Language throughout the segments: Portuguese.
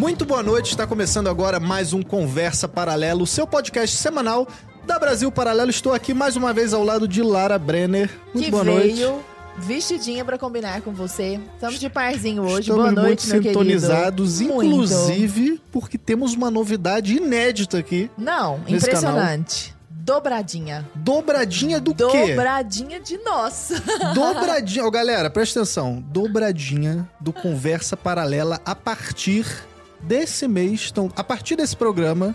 Muito boa noite, está começando agora mais um Conversa Paralelo, seu podcast semanal da Brasil Paralelo. Estou aqui mais uma vez ao lado de Lara Brenner. Muito que boa veio noite. vestidinha pra combinar com você. Estamos de parzinho hoje. Estamos boa noite, muito meu sintonizados, querido. Muito. inclusive porque temos uma novidade inédita aqui. Não, impressionante. Dobradinha. Dobradinha do quê? Dobradinha de nós. Dobradinha. Ó, galera, presta atenção. Dobradinha do Conversa Paralela a partir desse mês. Então, a partir desse programa,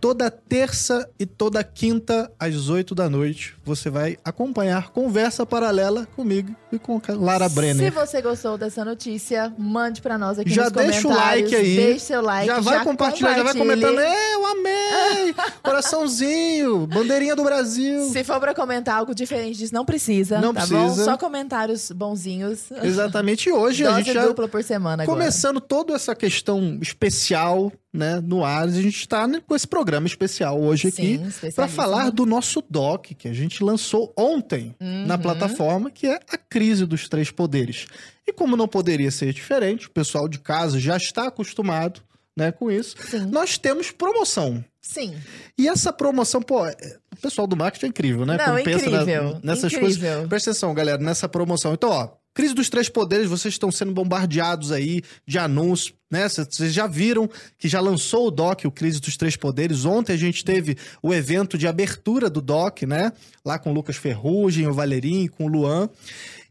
toda terça e toda quinta, às 8 da noite, você vai acompanhar Conversa Paralela comigo e com a Lara Se Brenner. você gostou dessa notícia, mande pra nós aqui Já nos deixa o comentários. like aí. Deixe seu like. já vai compartilhar, já vai comentando. É, eu amei! Coraçãozinho, bandeirinha do Brasil. Se for pra comentar algo diferente disso, não precisa. Não tá precisa. bom? Só comentários bonzinhos. Exatamente. E hoje a Dose gente já dupla por semana agora. Começando toda essa questão especial, né, no ar, a gente está com esse programa especial hoje aqui Sim, para especialíssimo. falar do nosso doc que a gente lançou ontem na Uhum. plataforma, que é a crise dos três poderes. E como não poderia ser diferente, o pessoal de casa já está acostumado, né, com isso. Sim. Nós temos promoção. Sim. E essa promoção, pô, é- o pessoal do marketing é incrível, né? Não, Quando pensa na- nessas incrível. coisas. Presta atenção, galera, nessa promoção. Então, ó, Crise dos Três Poderes, vocês estão sendo bombardeados aí de anúncios, né? Cê- Vocês já viram que já lançou o DOC, o Crise dos Três Poderes. Ontem a gente teve o evento de abertura do DOC, né? Lá com o Lucas Ferrugem, o Valerinho, com o Luan.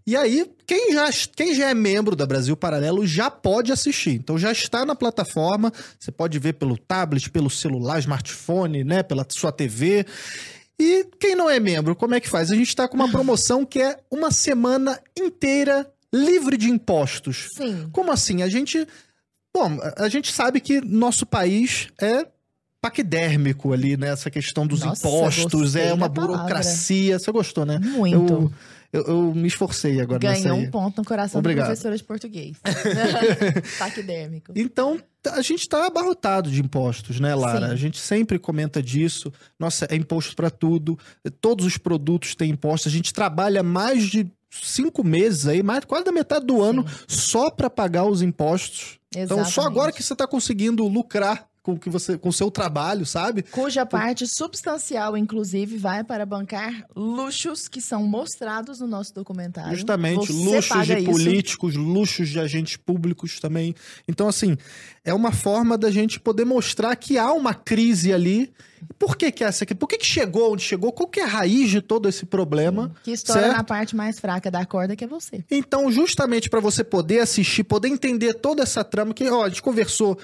E aí, quem já, quem já é membro da Brasil Paralelo já pode assistir. Então já está na plataforma, você pode ver pelo tablet, pelo celular, smartphone, né, pela sua TV. E quem não é membro, como é que faz? A gente está com uma promoção que é uma semana inteira livre de impostos. Sim. Como assim? A gente. Bom, a gente sabe que nosso país é paquidérmico ali, né? Essa questão dos Nossa, impostos, é uma da palavra. burocracia. Você gostou, né? Muito. Eu, eu, eu me esforcei agora Ganhou um ponto no coração Obrigado. da professora de português. Taquidérmico. Então, t- a gente está abarrotado de impostos, né, Lara? Sim. A gente sempre comenta disso. Nossa, é imposto para tudo. Todos os produtos têm imposto. A gente trabalha mais de cinco meses aí, mais quase da metade do ano, só para pagar os impostos. Então, só Exatamente. agora que você está conseguindo lucrar com o que você, com o seu trabalho, sabe? Cuja parte substancial, inclusive, vai para bancar luxos que são mostrados no nosso documentário. Justamente, Você luxos de isso. políticos, luxos de agentes públicos também. Então, assim, é uma forma da gente poder mostrar que há uma crise ali. Por que que é essa aqui? Por que que chegou onde chegou? Qual que é a raiz de todo esse problema? Que estoura na parte mais fraca da corda, que é você. Então, justamente para você poder assistir, poder entender toda essa trama, que ó, a gente conversou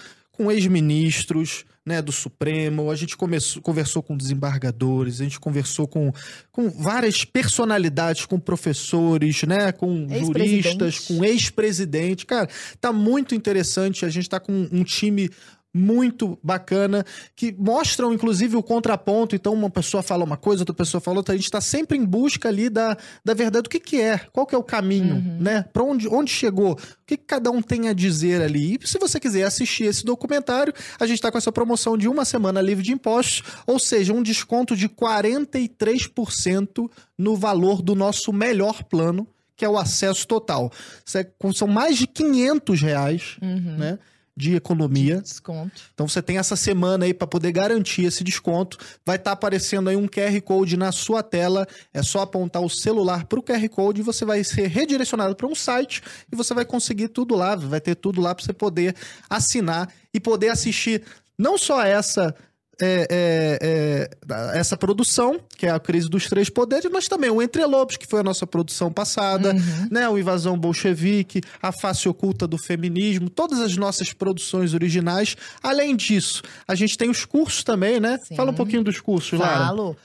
com ex-ministros né, do Supremo, a gente começou, conversou com desembargadores, a gente conversou com, com várias personalidades, com professores, né, com juristas, com ex-presidente. Cara, tá muito interessante, a gente tá com um time muito bacana, que mostram, inclusive, o contraponto. Então, uma pessoa fala uma coisa, outra pessoa fala outra. A gente está sempre em busca ali da, da verdade, do que, que é, qual que é o caminho, né? Para onde, onde chegou, o que, que cada um tem a dizer ali. E se você quiser assistir esse documentário, a gente está com essa promoção de uma semana livre de impostos, ou seja, um desconto de 43% no valor do nosso melhor plano, que é o acesso total. É- São mais de 500 reais, né? De economia. Desconto. Então você tem essa semana aí para poder garantir esse desconto. Vai estar aparecendo aí um QR Code na sua tela. É só apontar o celular para o QR Code e você vai ser redirecionado para um site e você vai conseguir tudo lá. Vai ter tudo lá para você poder assinar e poder assistir não só essa. É, é, é, essa produção, que é a Crise dos Três Poderes, mas também o Entre Lobos, que foi a nossa produção passada, né? O Invasão Bolchevique, A Face Oculta do Feminismo, todas as nossas produções originais. Além disso, a gente tem os cursos também, né? Sim. Fala um pouquinho dos cursos, Lara. Falo.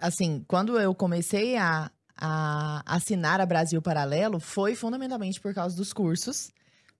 Assim, quando eu comecei a, a assinar a Brasil Paralelo, foi fundamentalmente por causa dos cursos.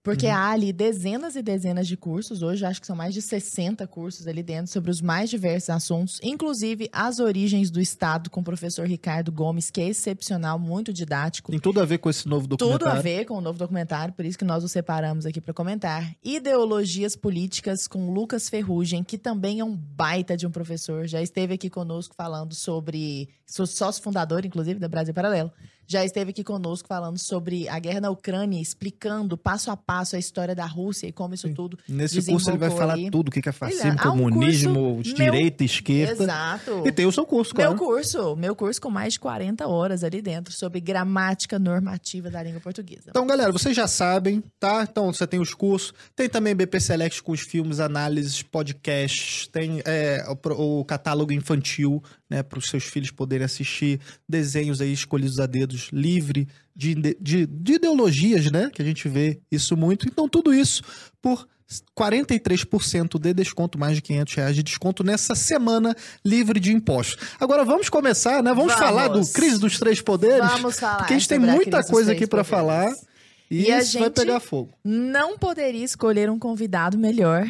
Porque Uhum. há ali dezenas e dezenas de cursos, hoje acho que são mais de 60 cursos ali dentro sobre os mais diversos assuntos, inclusive as origens do Estado com o professor Ricardo Gomes, que é excepcional, muito didático. Tem tudo a ver com esse novo documentário. Tudo a ver com o novo documentário, por isso que nós o separamos aqui para comentar. Ideologias políticas com Lucas Ferrugem, que também é um baita de um professor, já esteve aqui conosco falando sobre sou sócio fundador, inclusive, da Brasil Paralelo. Já esteve aqui conosco falando sobre a guerra na Ucrânia, explicando passo a passo a história da Rússia e como isso Sim. tudo Nesse curso ele vai falar ali. tudo, o que é fascismo, é- um comunismo, curso direita, esquerda. Exato. E tem o seu curso, claro. Meu curso, meu curso com mais de 40 horas ali dentro sobre gramática normativa da língua portuguesa. Então, galera, vocês já sabem, tá? Então, você tem os cursos, tem também BP Select com os filmes, análises, podcasts, tem é, o, o catálogo infantil, né, para os seus filhos poderem assistir, desenhos aí escolhidos a dedos, livre de, de, de ideologias, né, que a gente vê isso muito. Então, tudo isso por 43% de desconto, mais de 500 reais de desconto nessa semana livre de impostos. Agora, vamos começar, né? Vamos, Vamos. falar do Crise dos Três Poderes? Vamos falar. Porque a gente tem muita coisa aqui poderes. falar. E, E a isso vai gente- pegar fogo. Não poderia escolher um convidado melhor.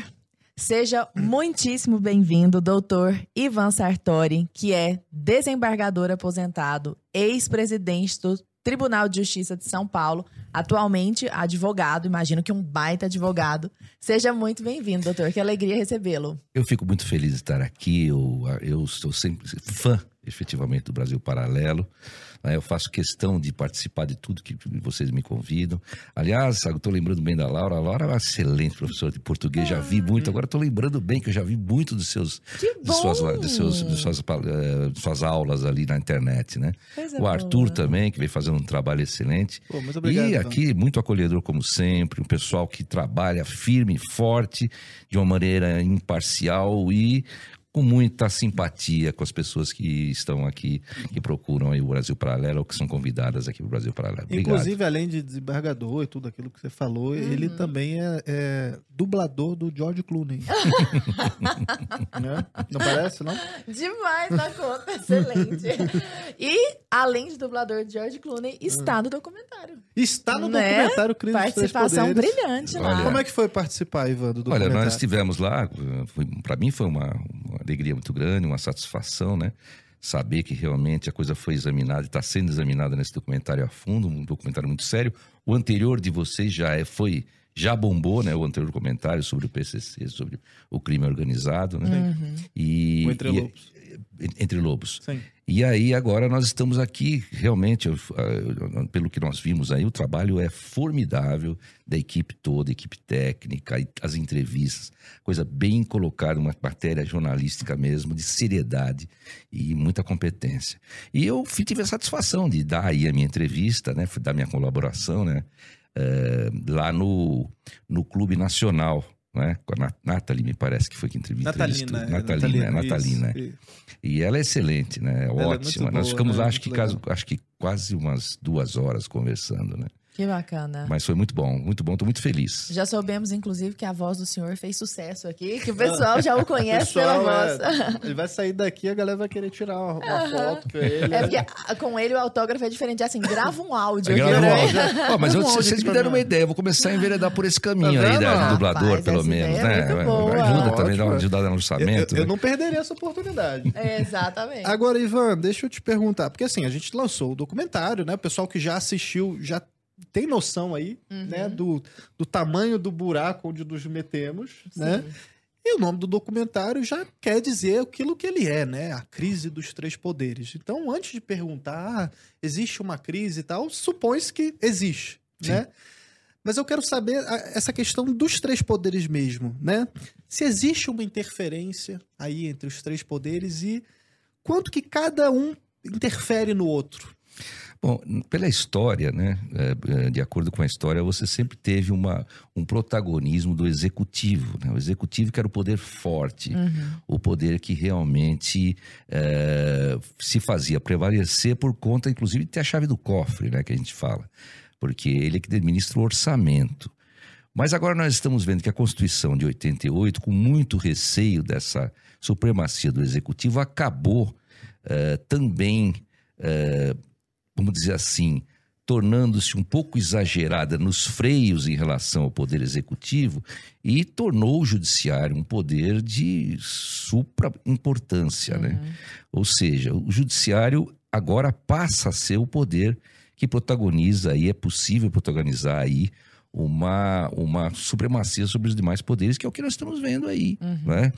Seja muitíssimo bem-vindo, doutor Ivan Sartori, que é desembargador aposentado, ex-presidente do Tribunal de Justiça de São Paulo, atualmente advogado, imagino que um baita advogado. Seja muito bem-vindo, doutor, que alegria recebê-lo. Eu fico muito feliz de estar aqui. Eu, eu sou sempre fã, efetivamente, do Brasil Paralelo. Né? Eu faço questão de participar de tudo que vocês me convidam. Aliás, eu estou lembrando bem da Laura. A Laura é uma excelente professora de português, já vi muito. Agora estou lembrando bem que eu já vi muito dos seus, de suas, de seus, de suas, eh, de suas aulas ali na internet, né? Coisa O Arthur boa. também, que vem fazendo um trabalho excelente. Pô, muito obrigado. E aqui, muito acolhedor, como sempre, um pessoal que trabalha firme e forte, de uma maneira imparcial e com muita simpatia com as pessoas que estão aqui, que procuram aí o Brasil Paralelo ou que são convidadas aqui para o Brasil Paralelo. Obrigado. Inclusive, além de desembargador e tudo aquilo que você falou, ele também é, é dublador do George Clooney. Né? Não parece, não? Demais na conta, excelente. E, além de dublador de George Clooney, está no documentário. Está no Né? documentário Crise Participação brilhante lá. Olha, Como é que foi participar, Ivan, do Olha, documentário? nós estivemos lá, para mim foi uma, uma alegria muito grande, uma satisfação, né? Saber que realmente a coisa foi examinada e está sendo examinada nesse documentário a fundo, um documentário muito sério. O anterior de vocês já é, foi, já bombou, né? O anterior comentário sobre o PCC, sobre o crime organizado, né? Uhum. E, O Entre e- Lobos. entre Lobos. Sim. E aí agora nós estamos aqui, realmente, eu- ah, pelo que nós vimos aí, o trabalho é formidável da equipe toda, equipe técnica, as entrevistas, coisa bem colocada, uma matéria jornalística mesmo, de seriedade e muita competência. E eu tive a satisfação de dar aí a minha entrevista, né, dar minha colaboração, né, eh, lá no, no Clube Nacional, né, com a Nat- Nathalie, me parece que foi que entrevistou. Natalina. é, Natalina, é, Natalina. isso. E ela é excelente, né? é Ótima. boa, Nós ficamos, né? acho, que, caso, acho que quase umas duas horas conversando, né? Que bacana. Mas foi muito bom, muito bom, tô muito feliz. Já soubemos, inclusive, que a voz do senhor fez sucesso aqui, que o pessoal já o conhece Pessoal, pela é, voz. ele vai sair daqui, a galera vai querer tirar uma, uma foto com ele. É porque com ele o autógrafo é diferente. É assim, grava um áudio. Grava aqui, um áudio. Ó, mas eu- Um áudio vocês me deram uma ideia, eu vou começar a enveredar por esse caminho Tá aí, né? Rapaz, Dublador, pelo essa menos, é né? muito boa. Ajuda também, dá uma ajudada no Eu, orçamento. eu né? não perderia essa oportunidade. É, exatamente. Agora, Ivan, deixa eu te perguntar, porque assim, a gente lançou o documentário, né? O pessoal que já assistiu já tem noção aí, Uhum. né, do, do tamanho do buraco onde nos metemos, né? Sim. E o nome do documentário já quer dizer aquilo que ele é, né? A crise dos três poderes. Então, antes de perguntar, ah, existe uma crise e tal, supõe-se que existe, Sim. né? Mas eu quero saber essa questão dos três poderes mesmo, né? Se existe uma interferência aí entre os três poderes e quanto que cada um interfere no outro. Bom, pela história, né? é, é, de acordo com a história, você sempre teve uma, um protagonismo do executivo, né? O executivo que era o poder forte, Uhum. o poder que realmente é, se fazia prevalecer por conta, inclusive, de ter a chave do cofre, né? Que a gente fala. Porque ele é que administra o orçamento. Mas agora nós estamos vendo que a Constituição de 88, com muito receio dessa supremacia do executivo, acabou eh, também, eh, vamos dizer assim, tornando-se um pouco exagerada nos freios em relação ao poder executivo e tornou o judiciário um poder de supra importância, né? Ou seja, o judiciário agora passa a ser o poder que protagoniza aí, é possível protagonizar aí uma, uma supremacia sobre os demais poderes, que é o que nós estamos vendo aí, né?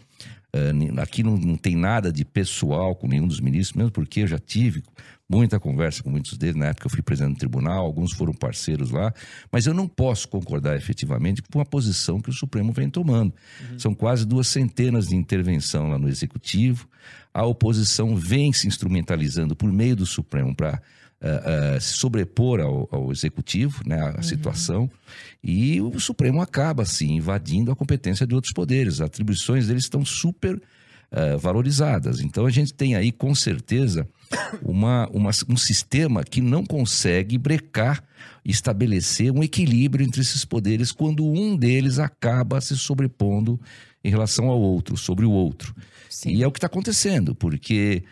Eh, aqui não, não tem nada de pessoal com nenhum dos ministros, mesmo porque eu já tive muita conversa com muitos deles. Na época eu fui presidente do tribunal, alguns foram parceiros lá, mas eu não posso concordar efetivamente com a posição que o Supremo vem tomando. Uhum. São quase duas centenas de intervenção lá no Executivo. A oposição vem se instrumentalizando por meio do Supremo para uh, uh, se sobrepor ao, ao executivo, né, a uhum. situação, e o Supremo acaba, assim, invadindo a competência de outros poderes. As atribuições deles estão super uh, valorizadas. Então a gente tem aí, com certeza, uma, uma, um sistema que não consegue brecar, estabelecer um equilíbrio entre esses poderes quando um deles acaba se sobrepondo em relação ao outro, sobre o outro. Sim. E é o que está acontecendo, porque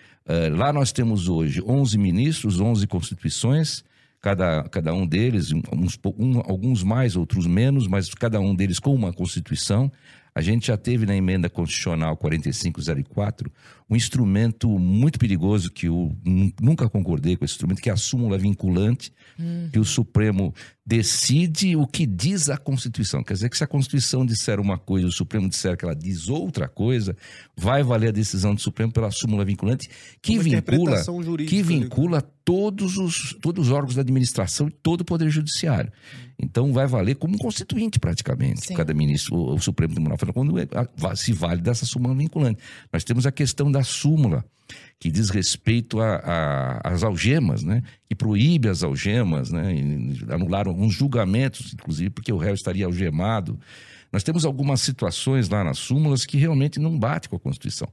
lá nós temos hoje 11 ministros, 11 constituições, cada, cada um deles, uns, um, alguns mais, outros menos, mas cada um deles com uma constituição. A gente já teve na emenda constitucional 4504 um instrumento muito perigoso que eu nunca concordei com esse instrumento, que é a súmula vinculante, uhum. que o Supremo decide o que diz a Constituição. Quer dizer que se a Constituição disser uma coisa e o Supremo disser que ela diz outra coisa, vai valer a decisão do Supremo pela súmula vinculante, que uma vincula, que vincula todos os, todos os órgãos da administração e todo o Poder Judiciário. Então vai valer como um constituinte praticamente. Sim. Cada ministro, o, o Supremo Tribunal Federal, quando é, se vale dessa súmula vinculante. Nós temos a questão da da súmula, que diz respeito às algemas, né? que proíbe as algemas, né? anularam alguns julgamentos, inclusive porque o réu estaria algemado. Nós temos algumas situações lá nas súmulas que realmente não bate com a Constituição.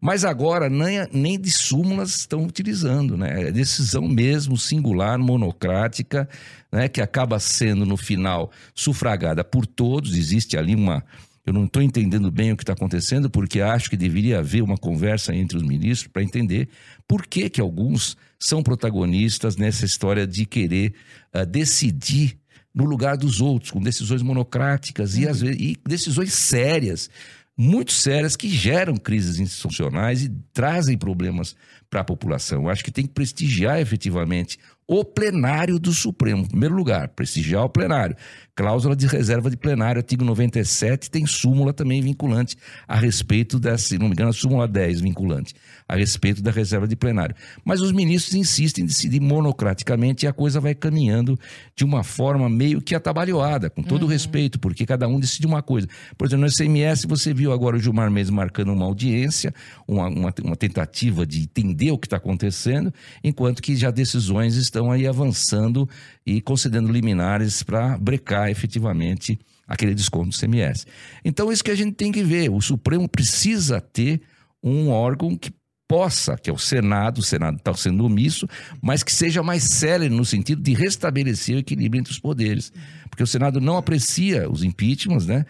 Mas agora nem, nem de súmulas estão utilizando, né? É decisão mesmo singular, monocrática, né? que acaba sendo no final sufragada por todos. Existe ali uma, eu não estou entendendo bem o que está acontecendo, porque acho que deveria haver uma conversa entre os ministros para entender por que, que alguns são protagonistas nessa história de querer uh, decidir no lugar dos outros, com decisões monocráticas e, às vezes, e decisões sérias, muito sérias, que geram crises institucionais e trazem problemas para a população. Acho que tem que prestigiar efetivamente o plenário do Supremo, em primeiro lugar, prestigiar o plenário. Cláusula de reserva de plenário, artigo 97, tem súmula também vinculante a respeito dessa, se não me engano, a súmula 10 vinculante, a respeito da reserva de plenário. Mas os ministros insistem em decidir monocraticamente e a coisa vai caminhando de uma forma meio que atabalhoada, com todo uhum. respeito, porque cada um decide uma coisa. Por exemplo, no SMS você viu agora o Gilmar Mendes marcando uma audiência, uma, uma, uma tentativa de entender o que está acontecendo, enquanto que já decisões estão aí avançando e concedendo liminares para brecar efetivamente aquele desconto do CMS. Então, isso que a gente tem que ver. O Supremo precisa ter um órgão que possa, que é o Senado, o Senado está sendo omisso, mas que seja mais sério no sentido de restabelecer o equilíbrio entre os poderes. Porque o Senado não aprecia os impeachments, né?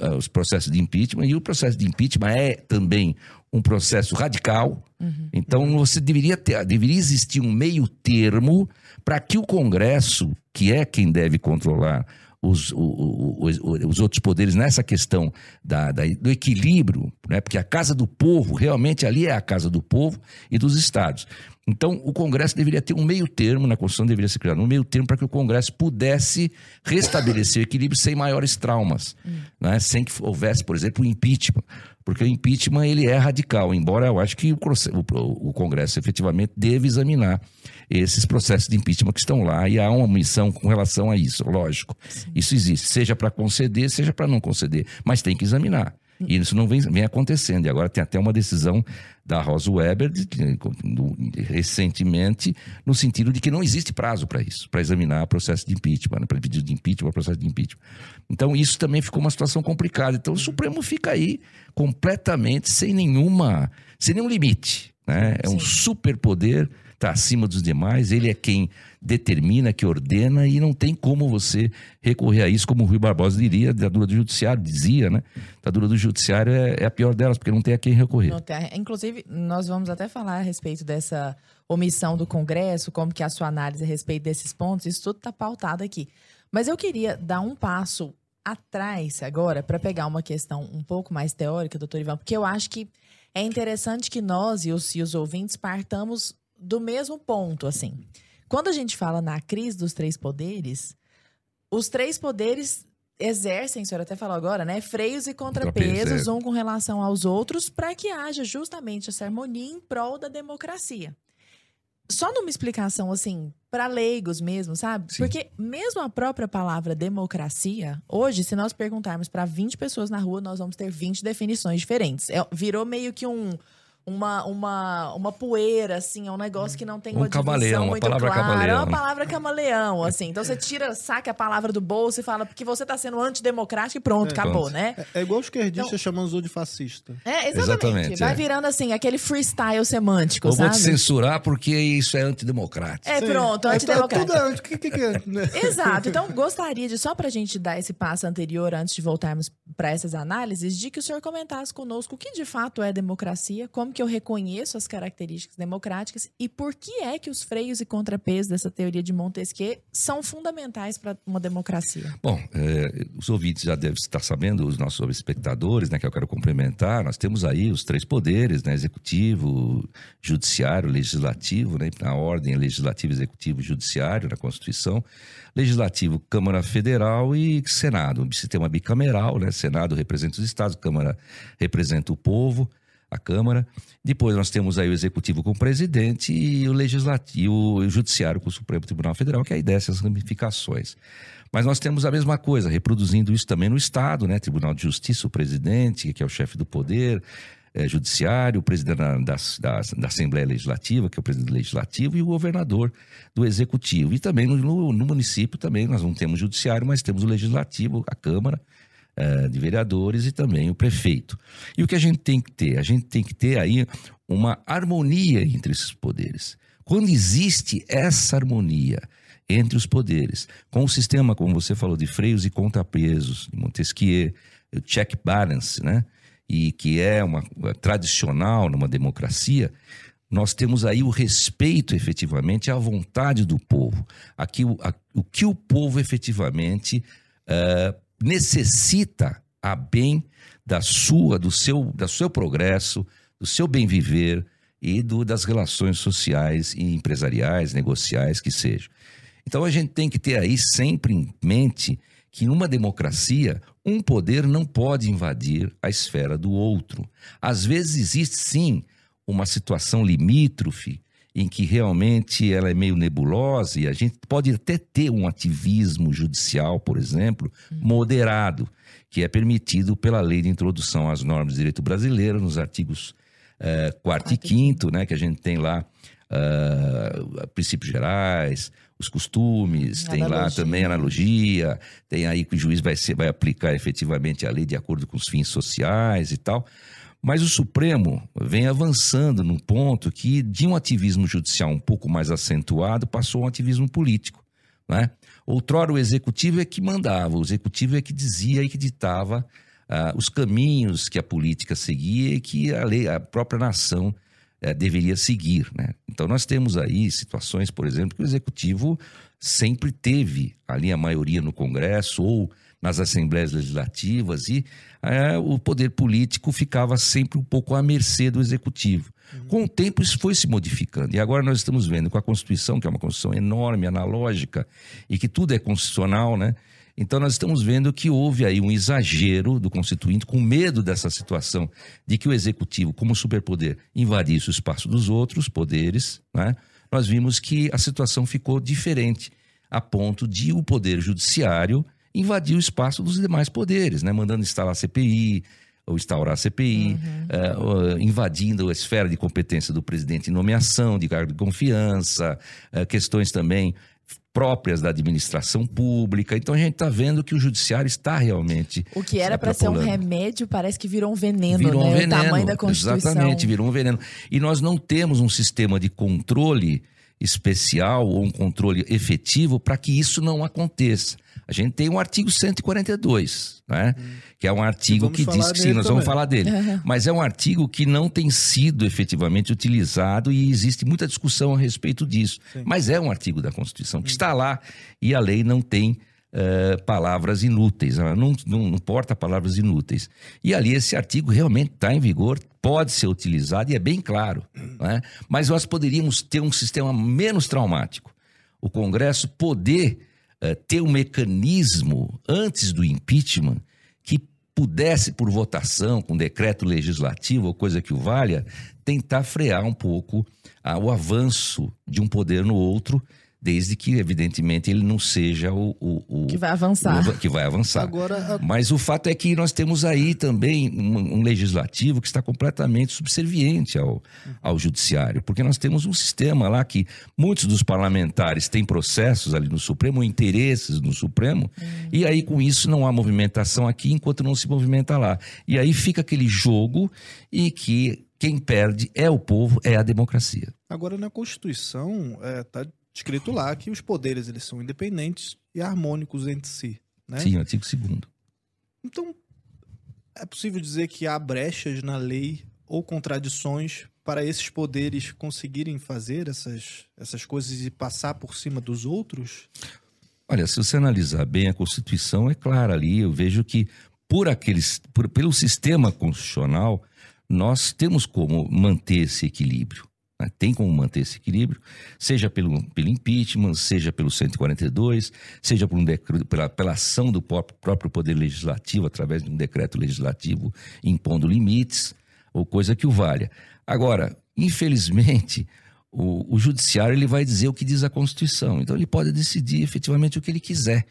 Ah, os processos de impeachment, e o processo de impeachment é também um processo radical. Uhum. Então, você deveria ter, deveria existir um meio termo para que o Congresso, que é quem deve controlar os, os, os, outros poderes nessa questão da, da, do equilíbrio, né? porque a casa do povo, realmente ali é a casa do povo e dos estados. Então, o Congresso deveria ter um meio termo, na Constituição deveria ser criado um meio termo para que o Congresso pudesse restabelecer o equilíbrio sem maiores traumas, hum. né? sem que houvesse, por exemplo, o impeachment porque o impeachment ele é radical, embora eu acho que o, o, o Congresso efetivamente deve examinar esses processos de impeachment que estão lá e há uma missão com relação a isso, lógico. Sim. Isso existe, seja para conceder, seja para não conceder, mas tem que examinar. E isso não vem, vem acontecendo. E agora tem até uma decisão da Rosa Weber de, de, de, recentemente, no sentido de que não existe prazo para isso, para examinar o processo de impeachment, né, para pedido de impeachment, processo de impeachment. Então, isso também ficou uma situação complicada. Então, o Supremo fica aí completamente sem nenhuma, sem nenhum limite. Né? É um superpoder está acima dos demais, ele é quem determina, que ordena, e não tem como você recorrer a isso, como o Rui Barbosa diria, da dura do judiciário, dizia, né? A dura do judiciário é, é, a pior delas, porque não tem a quem recorrer. Tem, inclusive, nós vamos até falar a respeito dessa omissão do Congresso, como que é a sua análise a respeito desses pontos, isso tudo está pautado aqui. Mas eu queria dar um passo atrás agora para pegar uma questão um pouco mais teórica, doutor Ivan, porque eu acho que é interessante que nós e os, e os ouvintes partamos do mesmo ponto, assim. Quando a gente fala na crise dos três poderes, os três poderes exercem, a senhora até falou agora, né? Freios e contrapesos, um com relação aos outros, para que haja justamente essa harmonia em prol da democracia. só numa explicação assim, para leigos mesmo, sabe? Sim. Porque mesmo a própria palavra democracia, hoje, se nós perguntarmos para 20 pessoas na rua, nós vamos ter 20 definições diferentes. É, virou meio que um uma, uma, uma poeira, assim, é um negócio que não tem Um uma divisão camaleão, uma muito palavra clara. É camaleão, uma né? palavra camaleão, assim. Então você tira, saca a palavra do bolso e fala porque você tá sendo antidemocrático e pronto, É. acabou, Pronto. né? É, é igual os esquerdistas Então- chamando os outros de fascista. É, exatamente. Exatamente, Vai é. virando, assim, aquele freestyle semântico, vou sabe? te censurar porque isso é antidemocrático. É, Sim. pronto, É, antidemocrático. tudo é anti- que, que, que é, né? Exato. Então, gostaria de, só pra gente dar esse passo anterior, antes de voltarmos para essas análises, de que o senhor comentasse conosco o que de fato é democracia, como que eu reconheço as características democráticas e por que é que os freios e contrapesos dessa teoria de Montesquieu são fundamentais para uma democracia. Bom, é, os ouvintes já devem estar sabendo, os nossos espectadores, né, que eu quero complementar, nós temos aí os três poderes, né, executivo, judiciário, legislativo, né, na ordem é legislativo, executivo judiciário na Constituição, legislativo, Câmara Federal e Senado, um sistema bicameral, né, Senado representa os estados, Câmara representa o povo, a Câmara. Depois nós temos aí o Executivo com o presidente e o Legislativo, o Judiciário com o Supremo Tribunal Federal, que aí desce as ramificações. Mas nós temos a mesma coisa, reproduzindo isso também no Estado, né? Tribunal de Justiça, o presidente, que é o chefe do poder, eh, judiciário, o presidente da, da, da- Assembleia Legislativa, que é o presidente Legislativo, e o governador do Executivo. E também no, no- no município também nós não temos judiciário, mas temos o Legislativo, a Câmara, eh, de vereadores e também o prefeito. E o que a gente tem que ter? A gente tem que ter aí uma harmonia entre esses poderes. Quando existe essa harmonia entre os poderes, com o sistema, como você falou, de freios e contrapesos, de Montesquieu, o check balance, né? E que é uma uma tradicional numa democracia, nós temos aí o respeito efetivamente à vontade do povo. Aqui, o, a- o que o povo efetivamente eh, necessita a bem da sua, do seu, do seu progresso, do seu bem viver e do, das relações sociais e empresariais, negociais que sejam. Então a gente tem que ter aí sempre em mente que numa democracia um poder não pode invadir a esfera do outro. Às vezes existe sim uma situação limítrofe em que realmente ela é meio nebulosa e a gente pode até ter um ativismo judicial, por exemplo, moderado, que é permitido pela lei de introdução às normas de direito brasileiro, nos artigos eh, 4 e Quarto e 5 né, que a gente tem lá ah, princípios gerais, os costumes, tem lá também analogia, tem aí que o juiz vai, ser, vai aplicar efetivamente a lei de acordo com os fins sociais e tal. Mas o Supremo vem avançando num ponto que, de um ativismo judicial um pouco mais acentuado, passou a um ativismo político. Né? Outrora o executivo é que mandava, o executivo é que dizia e que ditava ah, os caminhos que a política seguia e que a, lei, a própria nação eh, deveria seguir. Né? Então nós temos aí situações, por exemplo, que o executivo sempre teve ali a maioria no Congresso ou nas assembleias legislativas e eh, o poder político ficava sempre um pouco à mercê do executivo. Com o tempo isso foi se modificando e agora nós estamos vendo com a Constituição, que é uma Constituição enorme, analógica e que tudo é constitucional, né? Então nós estamos vendo que houve aí um exagero do constituinte com medo dessa situação de que o executivo, como superpoder, invadisse o espaço dos outros poderes, né? Nós vimos que a situação ficou diferente a ponto de o poder judiciário invadir o espaço dos demais poderes, né? Mandando instalar a CPI, ou instaurar a CPI, eh, ou, invadindo a esfera de competência do presidente em nomeação de cargo de confiança, eh, questões também próprias da administração pública. Então a gente está vendo que o judiciário está realmente O que era para ser um remédio parece que virou um veneno, Virou né? um veneno. O tamanho da Constituição. Exatamente, virou um veneno. E nós não temos um sistema de controle especial ou um controle efetivo para que isso não aconteça. A gente tem um artigo 142, né? que é um artigo vamos que diz que sim, nós vamos também. falar dele. Mas é um artigo que não tem sido efetivamente utilizado e existe muita discussão a respeito disso. Mas é um artigo da Constituição que está lá e a lei não tem eh, palavras inúteis, ela não, não, não porta palavras inúteis. E ali esse artigo realmente está em vigor, pode ser utilizado e é bem claro. né? Mas nós poderíamos ter um sistema menos traumático. O Congresso poder eh, ter um mecanismo antes do impeachment que pudesse, por votação, com decreto legislativo ou coisa que o valha, tentar frear um pouco ah, o avanço de um poder no outro, desde que, evidentemente, ele não seja o. o, o Que vai avançar. o- que vai avançar. Agora, a- Mas o fato é que nós temos aí também um, um legislativo que está completamente subserviente ao, ao judiciário, porque nós temos um sistema lá que muitos dos parlamentares têm processos ali no Supremo, interesses no Supremo, e aí com isso não há movimentação aqui enquanto não se movimenta lá. E aí fica aquele jogo e que quem perde é o povo, é a democracia. agora na Constituição está escrito lá que os poderes eles são independentes e harmônicos entre si. Né? Sim, artigo 2 Então, é possível dizer que há brechas na lei ou contradições para esses poderes conseguirem fazer essas, essas coisas e passar por cima dos outros? Olha, se você analisar bem a Constituição, é clara ali. Eu vejo que por aqueles, por- pelo sistema constitucional, nós temos como manter esse equilíbrio. Né? Tem como manter esse equilíbrio, seja pelo, pelo impeachment, seja pelo 142, seja por um decreto, pela, pela ação do pró- próprio Poder Legislativo, através de um decreto legislativo impondo limites, ou coisa que o valha. Agora, infelizmente, o, o judiciário ele vai dizer o que diz a Constituição. Então ele pode decidir efetivamente o que ele quiser.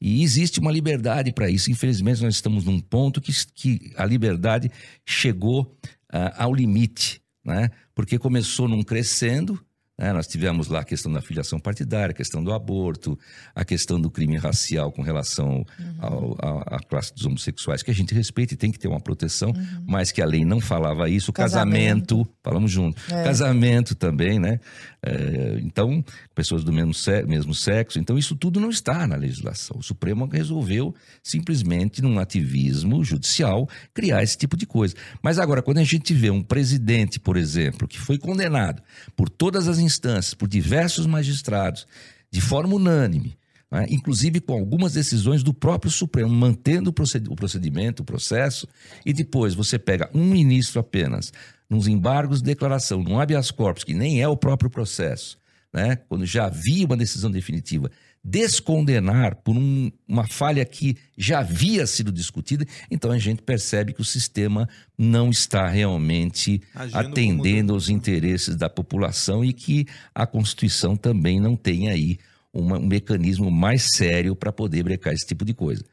E existe uma liberdade para isso. Infelizmente, nós estamos num ponto que, que a liberdade chegou ah, ao limite, né? porque começou num crescendo. Né? Nós tivemos lá a questão da filiação partidária, a questão do aborto, a questão do crime racial com relação à à classe dos homossexuais, que a gente respeita e tem que ter uma proteção, mas que a lei não falava isso. Casamento. casamento, falamos junto. Casamento também, né? É, então, pessoas do mesmo, sé- mesmo sexo. Então, isso tudo não está na legislação. O Supremo resolveu, simplesmente, num ativismo judicial, criar esse tipo de coisa. Mas agora, quando a gente vê um presidente, por exemplo, que foi condenado por todas as instâncias, por diversos magistrados, de forma unânime, né? inclusive com algumas decisões do próprio Supremo, mantendo o proced- o procedimento, o processo, e depois você pega um ministro apenas, nos embargos de declaração, num habeas corpus, que nem é o próprio processo, né? quando já havia uma decisão definitiva, descondenar por um- uma falha que já havia sido discutida, então a gente percebe que o sistema não está realmente Agindo atendendo aos interesses da população e que a Constituição também não tem aí uma- um mecanismo mais sério para poder brecar esse tipo de coisa.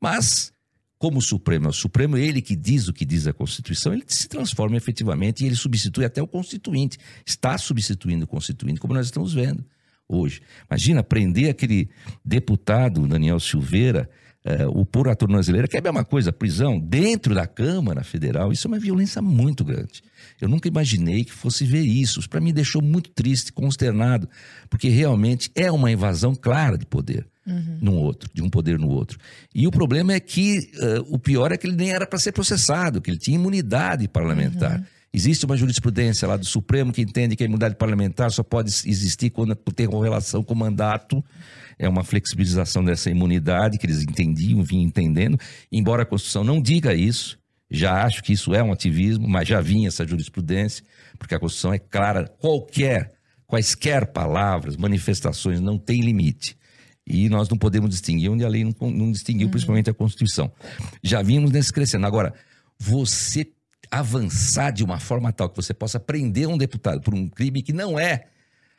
Mas, como o Supremo é o Supremo, ele que diz o que diz a Constituição, ele se transforma efetivamente e ele substitui até o Constituinte. Está substituindo o Constituinte, como nós estamos vendo hoje. Imagina prender aquele deputado, Daniel Silveira, eh, o pôr a tornozeleira, que é a mesma coisa, prisão, dentro da Câmara Federal. Isso é uma violência muito grande. Eu nunca imaginei que fosse ver isso. Isso para mim deixou muito triste, consternado, porque realmente é uma invasão clara de poder num outro, de um poder no outro. E o problema é que eh, o pior é que ele nem era para ser processado, que ele tinha imunidade parlamentar. Existe uma jurisprudência lá do Supremo que entende que a imunidade parlamentar só pode existir quando tem correlação com o mandato. É uma flexibilização dessa imunidade que eles entendiam, vinham entendendo. Embora a Constituição não diga isso, já acho que isso é um ativismo, mas já vinha essa jurisprudência, porque a Constituição é clara, qualquer, quaisquer palavras, manifestações, não tem limite. E nós não podemos distinguir onde a lei não, não distinguiu, principalmente a Constituição. Já vimos nesse crescendo. Agora, você avançar de uma forma tal que você possa prender um deputado por um crime que não é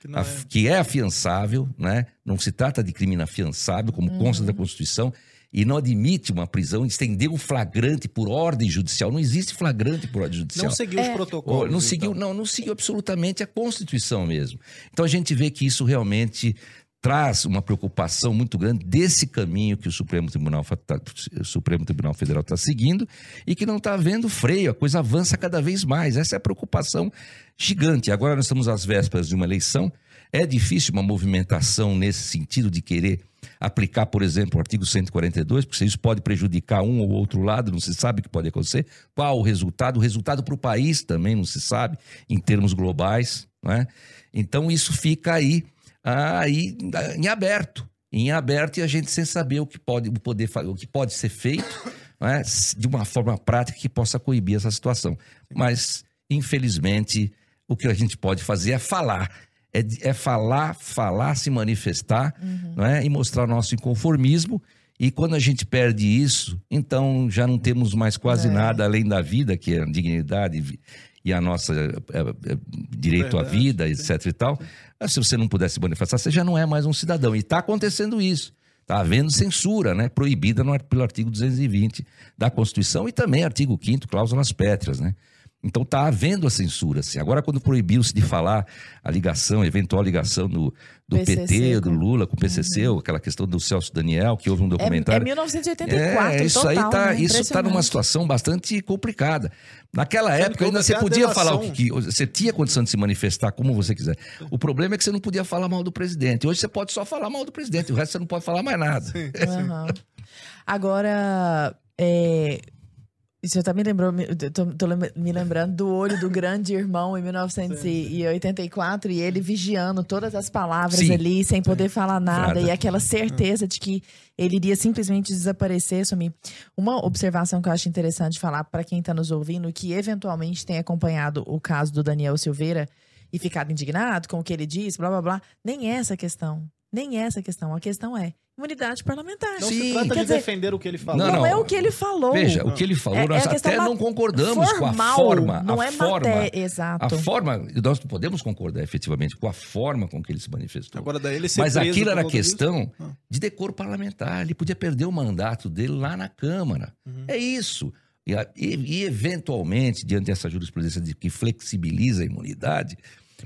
Que não af- é. que é afiançável, né? não se trata de crime inafiançável, como consta da Constituição, e não admite uma prisão, estender um flagrante por ordem judicial. Não existe flagrante por ordem judicial. Não seguiu os É. protocolos. Ou não então. seguiu, não, não seguiu absolutamente a Constituição mesmo. Então a gente vê que isso realmente traz uma preocupação muito grande desse caminho que o Supremo Tribunal, tá- o Supremo Tribunal Federal está seguindo e que não está havendo freio, a coisa avança cada vez mais. Essa é a preocupação gigante. Agora nós estamos às vésperas de uma eleição. É difícil uma movimentação nesse sentido de querer aplicar, por exemplo, o artigo 142, porque isso pode prejudicar um ou outro lado, não se sabe o que pode acontecer. Qual o resultado? O resultado para o país também não se sabe, em termos globais. Não é? Então isso fica aí, aí em aberto. Em aberto e a gente sem saber o que pode, o poder, o que pode ser feito não é? de uma forma prática que possa coibir essa situação. Mas, infelizmente, o que a gente pode fazer é falar. É, é falar, falar, se manifestar não é? e mostrar nosso inconformismo E quando a gente perde isso, então já não temos mais quase É. nada além da vida, que é a dignidade e a nossa eh, eh, direito à Verdade, vida, etc e tal. Se você não puder se manifestar, você já não é mais um cidadão. E está acontecendo isso. Está havendo censura, né? Proibida no, pelo artigo 220 da Constituição e também artigo 5 cláusulas pétreas, né? Então está havendo a censura. Assim. Agora, quando proibiu-se de falar a ligação, a eventual ligação do, do PCC PT, do com- Lula com o PCC, ou aquela questão do Celso Daniel, que houve um É, é documentário. 1984, É, isso total, aí tá, né? isso tá numa situação bastante complicada. Naquela Sendo época ainda houve você a podia falar o que, que você tinha condição de se manifestar como você quiser. O problema é que você não podia falar mal do presidente. Hoje você pode só falar mal do presidente, o resto você não pode falar mais nada. Aham. Agora, é, isso tá me lembrou, tô, tô me lembrando do olho do grande irmão em 1984 e ele vigiando todas as palavras Sim. ali sem poder falar nada Nada. e aquela certeza de que ele iria simplesmente desaparecer, sumir. Uma observação que eu acho interessante falar para quem tá nos ouvindo, que eventualmente tem acompanhado o caso do Daniel Silveira e ficado indignado com o que ele disse, blá blá blá, nem é essa a questão. Nem é essa a questão. A questão é imunidade parlamentar. Não Sim. se trata Quer de dizer, defender o que ele falou. Não, Não, não. é o que ele falou. Veja, o que ele falou, É- é nós questão até não concordamos com a Formal, forma. Não a é forma, matéria, exato. A forma, nós não podemos concordar efetivamente com a forma com que ele se manifestou. Agora daí ele ser Mas aquilo era questão Ah. de decoro parlamentar. Ele podia perder o mandato dele lá na Câmara. Uhum. É isso. E, e- e, eventualmente, diante dessa jurisprudência de que flexibiliza a imunidade,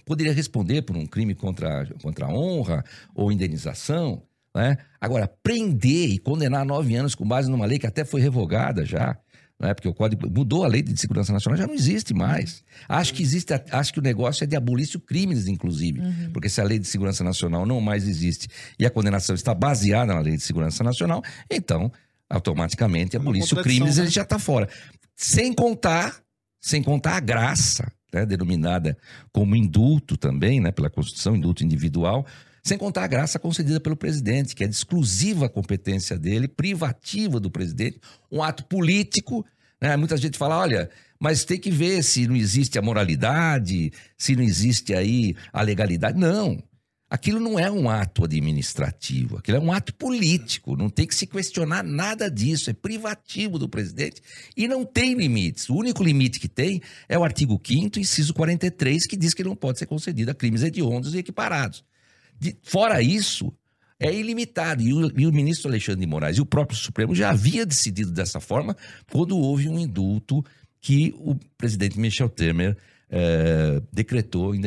poderia responder por um crime contra, contra a honra ou indenização. Né? Agora, prender e condenar nove anos com base numa lei que até foi revogada já. Né? Porque o código mudou a lei de segurança nacional, já não existe mais. Acho que existe, a- acho que o negócio é de abolício crimes, inclusive. Porque se a lei de segurança nacional não mais existe e a condenação está baseada na lei de segurança nacional, então, automaticamente, É uma abolício crimes né? ele já está fora. Sem contar, sem contar a graça, né, denominada como indulto também, né, pela Constituição, indulto individual, sem contar a graça concedida pelo presidente, que é de exclusiva competência dele, privativa do presidente, um ato político. Né? Muita gente fala, olha, mas tem que ver se não existe a moralidade, se não existe aí a legalidade. Não. Aquilo não é um ato administrativo, aquilo é um ato político. Não tem que se questionar nada disso. É privativo do presidente e não tem limites. O único limite que tem é o artigo 5, inciso 43, que diz que não pode ser concedido a crimes hediondos e equiparados. De- fora isso, é ilimitado. E o, e o ministro Alexandre de Moraes e o próprio Supremo já havia decidido dessa forma quando houve um indulto que o presidente Michel Temer eh, decretou eh,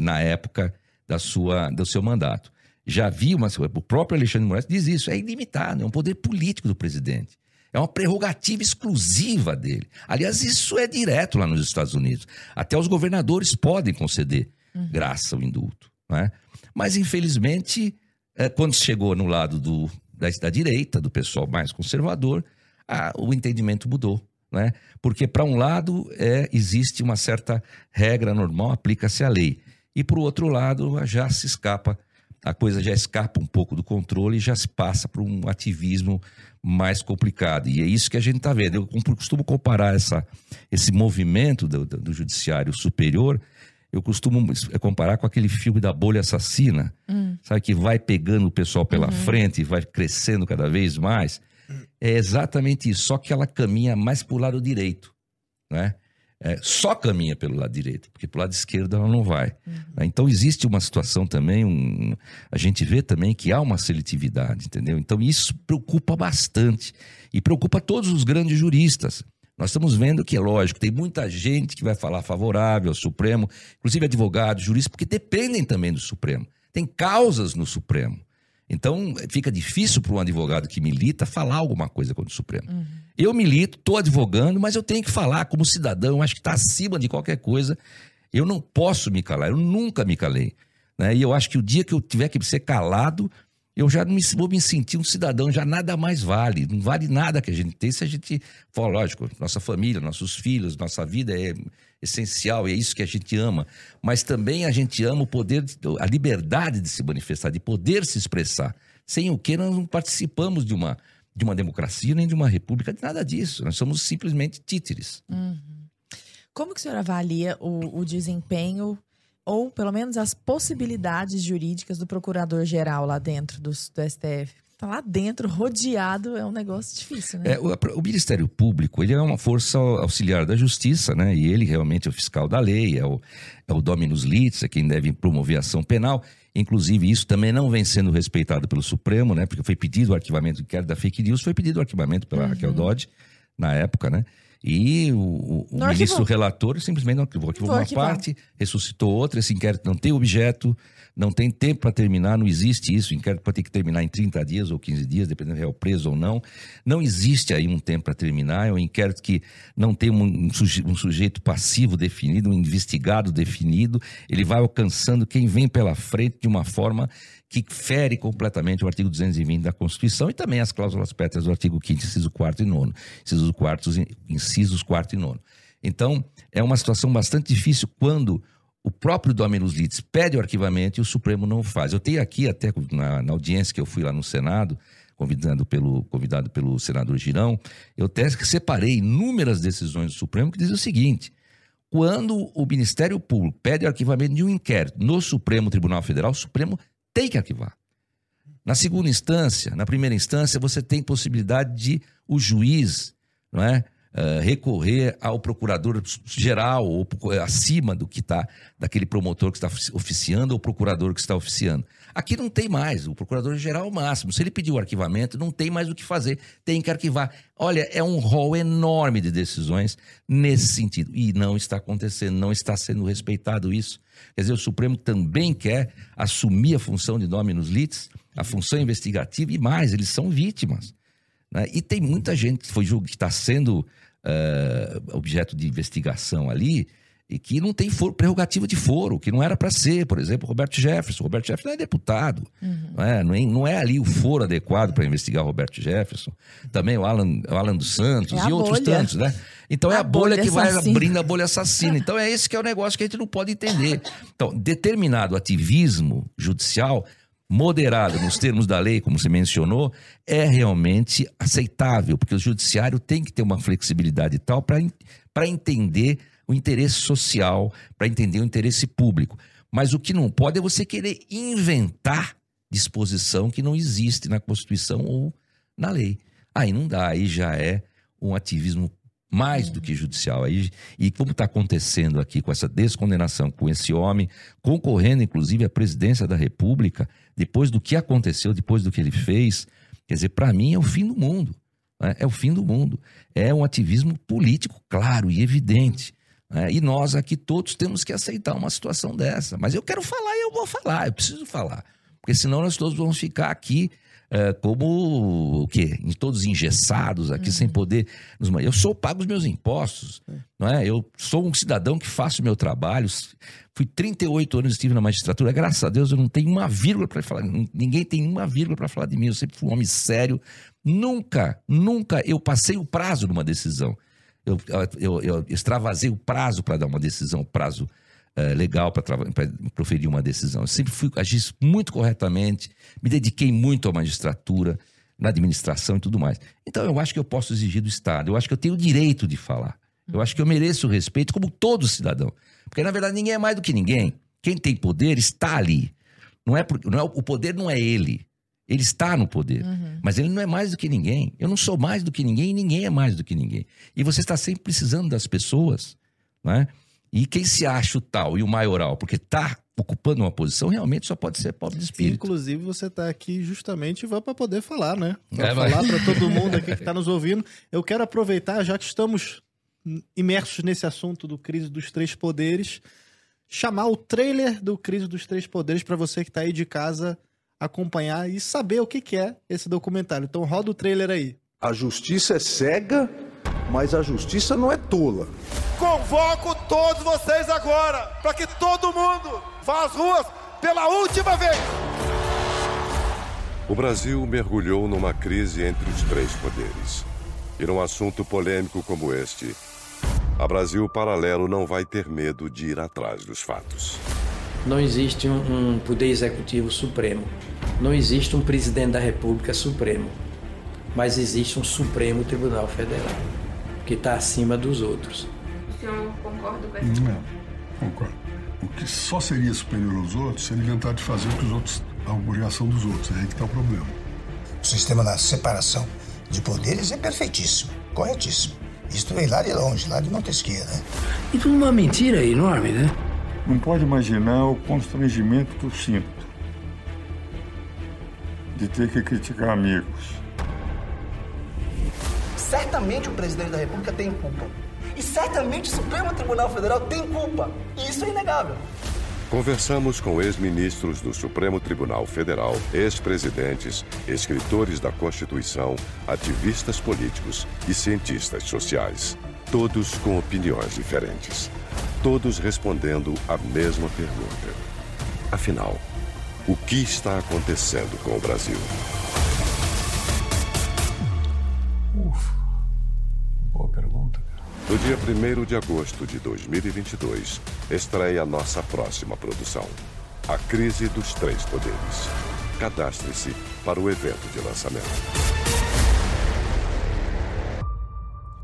na época da sua, do seu mandato. Já havia uma. O próprio Alexandre de Moraes diz isso, é ilimitado, é um poder político do presidente. É uma prerrogativa exclusiva dele. Aliás, isso é direto lá nos Estados Unidos. Até os governadores podem conceder graça ao indulto. Não é? Mas, infelizmente, eh, quando chegou no lado do, da, da direita, do pessoal mais conservador, ah, o entendimento mudou. Né? Porque, para um lado, é, existe uma certa regra normal, aplica-se a lei. E, o outro lado, já se escapa, a coisa já escapa um pouco do controle e já se passa para um ativismo mais complicado. E é isso que a gente está vendo. Eu costumo comparar essa, esse movimento do- do judiciário superior, eu costumo comparar com aquele filme da bolha assassina, sabe, que vai pegando o pessoal pela frente e vai crescendo cada vez mais. É exatamente isso, só que ela caminha mais para o lado direito, né? É, só caminha pelo lado direito, porque pelo lado esquerdo ela não vai. né? Então existe uma situação também, um, a gente vê também que há uma seletividade, entendeu? Então isso preocupa bastante e preocupa todos os grandes juristas. Nós estamos vendo que é lógico, tem muita gente que vai falar favorável ao Supremo, inclusive advogados, juristas, porque dependem também do Supremo. Tem causas no Supremo. Então, fica difícil para um advogado que milita falar alguma coisa contra o Supremo. Eu milito, estou advogando, mas eu tenho que falar como cidadão, eu acho que está acima de qualquer coisa. Eu não posso me calar, eu nunca me calei. né? E eu acho que o dia que eu tiver que ser calado, eu já me- vou me sentir um cidadão, já nada mais vale. Não vale nada que a gente tem se a gente for, lógico, nossa família, nossos filhos, nossa vida é essencial, e é isso que a gente ama. Mas também a gente ama o poder, a liberdade de se manifestar, de poder se expressar. Sem o que nós não participamos de uma, de uma democracia nem de uma república, de nada disso. Nós somos simplesmente títeres. Como que o senhor avalia o, o desempenho ou pelo menos as possibilidades jurídicas do procurador-geral lá dentro do, do STF? tá lá dentro, rodeado, é um negócio difícil, né? É, o, o, Ministério Público, ele é uma força auxiliar da justiça, né? E ele realmente é o fiscal da lei, é o, é o dominus litis, é quem deve promover a ação penal. Inclusive, isso também não vem sendo respeitado pelo Supremo, né? Porque foi pedido o arquivamento do inquérito da fake news, foi pedido o arquivamento pela uhum. Raquel Dodge, na época, né? E o, o ministro relator simplesmente não arquivou, arquivou uma parte, ressuscitou outra, esse inquérito não tem objeto, não tem tempo para terminar, não existe isso. O inquérito pode ter que terminar em 30 dias ou 15 dias, dependendo se é o preso ou não. Não existe aí um tempo para terminar. É um inquérito que não tem um, um sujeito passivo definido, um investigado definido. Ele vai alcançando quem vem pela frente de uma forma que fere completamente o artigo 220 da Constituição e também as cláusulas pétreas do artigo 5 inciso 4 e 9 incisos 4 incisos 4 e 9 Então, é uma situação bastante difícil quando o próprio Dominus Litis pede o arquivamento e o Supremo não faz. Eu tenho aqui, até na, na audiência que eu fui lá no Senado, convidado pelo, convidado pelo senador Girão, eu até separei inúmeras decisões do Supremo que dizem o seguinte: quando o Ministério Público pede o arquivamento de um inquérito no Supremo Tribunal Federal, o Supremo tem que arquivar. Na segunda instância, na primeira instância, você tem possibilidade de o juiz, não é? Uh, recorrer ao procurador geral ou acima do que está, daquele promotor que está oficiando ou procurador que está oficiando. Aqui não tem mais, o procurador geral é o máximo. Se ele pedir o arquivamento, não tem mais o que fazer, tem que arquivar. Olha, é um rol enorme de decisões nesse sentido. E não está acontecendo, não está sendo respeitado isso. Quer dizer, o Supremo também quer assumir a função de dominus litis, a função investigativa, e mais, eles são vítimas. Né? E tem muita gente que está sendo uh, objeto de investigação ali e que não tem foro, prerrogativa de foro, que não era para ser. Por exemplo, Roberto Jefferson. Roberto Jefferson não é deputado. Uhum. Não, é, não, é, não, é, ali o foro adequado para investigar Roberto Jefferson. Também o Alan, o Alan dos Santos é e outros bolha. tantos, né? Então é a, a bolha, bolha, que vai abrindo a bolha assassina. Então é esse que é o negócio que a gente não pode entender. Então, determinado ativismo judicial moderado nos termos da lei, como você mencionou, é realmente aceitável, porque o judiciário tem que ter uma flexibilidade tal para entender o interesse social, para entender o interesse público. Mas o que não pode é você querer inventar disposição que não existe na Constituição ou na lei. Aí não dá, aí já é um ativismo mais do que judicial. Aí, e como está acontecendo aqui com essa descondenação, com esse homem concorrendo, inclusive, à presidência da República, depois do que aconteceu, depois do que ele fez, quer dizer, para mim é o fim do mundo. Né? É o fim do mundo. É um ativismo político claro e evidente. Né? E nós aqui todos temos que aceitar uma situação dessa. Mas eu quero falar e eu vou falar, eu preciso falar. Porque senão nós todos vamos ficar aqui é, como o quê? Todos engessados aqui, uhum. sem poder. Eu sou pago os meus impostos, não é? Eu sou um cidadão que faço o meu trabalho. Fui 38 anos estive na magistratura. Graças a Deus eu não tenho uma vírgula para falar. Ninguém tem uma vírgula para falar de mim. Eu sempre fui um homem sério. Nunca, nunca eu passei o prazo numa decisão. Eu, eu, eu extravasei o prazo para dar uma decisão, prazo é, legal para proferir uma decisão. Eu sempre fui, agi muito corretamente, me dediquei muito à magistratura, na administração e tudo mais. Então eu acho que eu posso exigir do Estado, eu acho que eu tenho o direito de falar. Eu acho que eu mereço o respeito como todo cidadão. Porque na verdade ninguém é mais do que ninguém. Quem tem poder está ali. Não é, não é o poder não é ele. Ele está no poder, uhum. mas ele não é mais do que ninguém. Eu não sou mais do que ninguém e ninguém é mais do que ninguém. E você está sempre precisando das pessoas, não é? E quem se acha o tal e o maioral, porque está ocupando uma posição, realmente só pode ser pobre de espírito. Inclusive, você está aqui justamente para poder falar, né? Para é, falar para todo mundo aqui que está nos ouvindo. Eu quero aproveitar, já que estamos imersos nesse assunto do Crise dos Três Poderes, chamar o trailer do Crise dos Três Poderes para você que está aí de casa acompanhar e saber o que, que é esse documentário. Então roda o trailer aí. A justiça é cega mas a justiça não é tola. Convoco todos vocês agora para que todo mundo vá às ruas pela última vez. O Brasil mergulhou numa crise entre os três poderes. E num assunto polêmico como este, a Brasil Paralelo não vai ter medo de ir atrás dos fatos. Não existe um, um poder executivo supremo. Não existe um presidente da República supremo. Mas existe um Supremo Tribunal Federal que está acima dos outros. O senhor concorda com essa? Não, concordo. O que só seria superior aos outros se ele inventar de fazer o que os outros, a obrigação dos outros. É aí que está o problema. O sistema da separação de poderes é perfeitíssimo, corretíssimo. Isso vem lá de longe, lá de Montesquieu, né? E tudo uma mentira enorme, né? Não pode imaginar o constrangimento que eu sinto de ter que criticar amigos. Certamente o presidente da República tem culpa. E certamente o Supremo Tribunal Federal tem culpa. E isso é inegável. Conversamos com ex-ministros do Supremo Tribunal Federal, ex-presidentes, escritores da Constituição, ativistas políticos e cientistas sociais. Todos com opiniões diferentes. Todos respondendo a mesma pergunta. Afinal, o que está acontecendo com o Brasil? No dia 1 de agosto de 2022, estreia nossa próxima produção: A Crise dos Três Poderes. Cadastre-se para o evento de lançamento.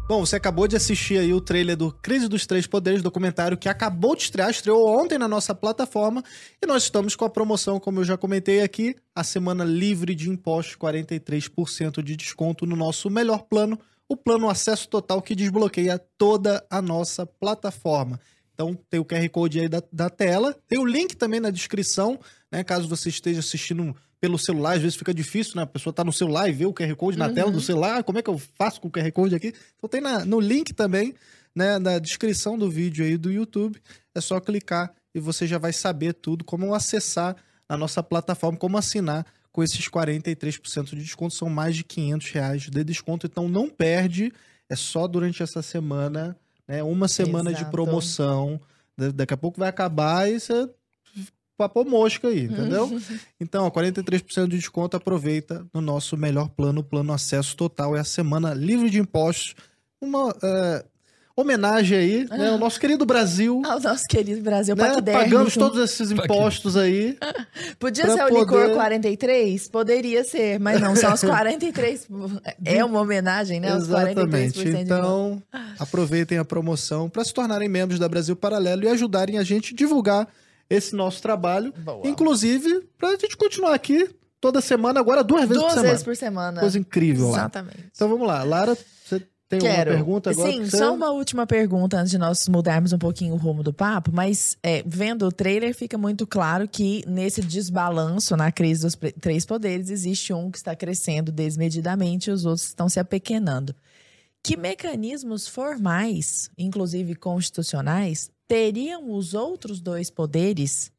Bom, você acabou de assistir aí o trailer do Crise dos Três Poderes, documentário que acabou de estrear, estreou ontem na nossa plataforma e nós estamos com a promoção, como eu já comentei aqui, a semana livre de impostos, 43% de desconto no nosso melhor plano, o plano Acesso Total que desbloqueia toda a nossa plataforma. Então tem o QR Code aí da, da tela, tem o link também na descrição, né? Caso você esteja assistindo pelo celular, às vezes fica difícil, né? A pessoa tá no celular e vê o QR Code na Uhum. tela do celular. Ah, Como é que eu faço com o QR Code aqui? Então tem na- no link também, né? Na descrição do vídeo aí do YouTube. É só clicar e você já vai saber tudo, como acessar a nossa plataforma, como assinar com esses 43% de desconto. São mais de 500 reais de desconto, então não perde. É só durante essa semana, né? Uma semana de Exato. promoção. Da- Daqui a pouco vai acabar e você papou mosca aí, entendeu? Então, ó, 43% de desconto, aproveita no nosso melhor plano, o plano acesso total. É a semana livre de impostos. Uma é, homenagem aí, né? Ao nosso querido Brasil. Ao nosso querido Brasil né? paquidérmico. Pagamos todos esses impostos aí. Podia ser o licor poder- 43? Poderia ser, mas não, são os 43. É uma homenagem, né? Os Exatamente. 43% de Então, aproveitem a promoção para se tornarem membros da Brasil Paralelo e ajudarem a gente a divulgar esse nosso trabalho. Inclusive, para a gente continuar aqui toda semana, agora duas vezes Duas por semana. vezes por semana. Coisa incrível lá. Exatamente. Então vamos lá. Lara, você tem Quero. uma pergunta agora? Sim, você- só uma última pergunta antes de nós mudarmos um pouquinho o rumo do papo, mas é, vendo o trailer fica muito claro que nesse desbalanço na crise dos três poderes existe um que está crescendo desmedidamente e os outros estão se apequenando. Que mecanismos formais, inclusive constitucionais, teriam os outros dois poderes,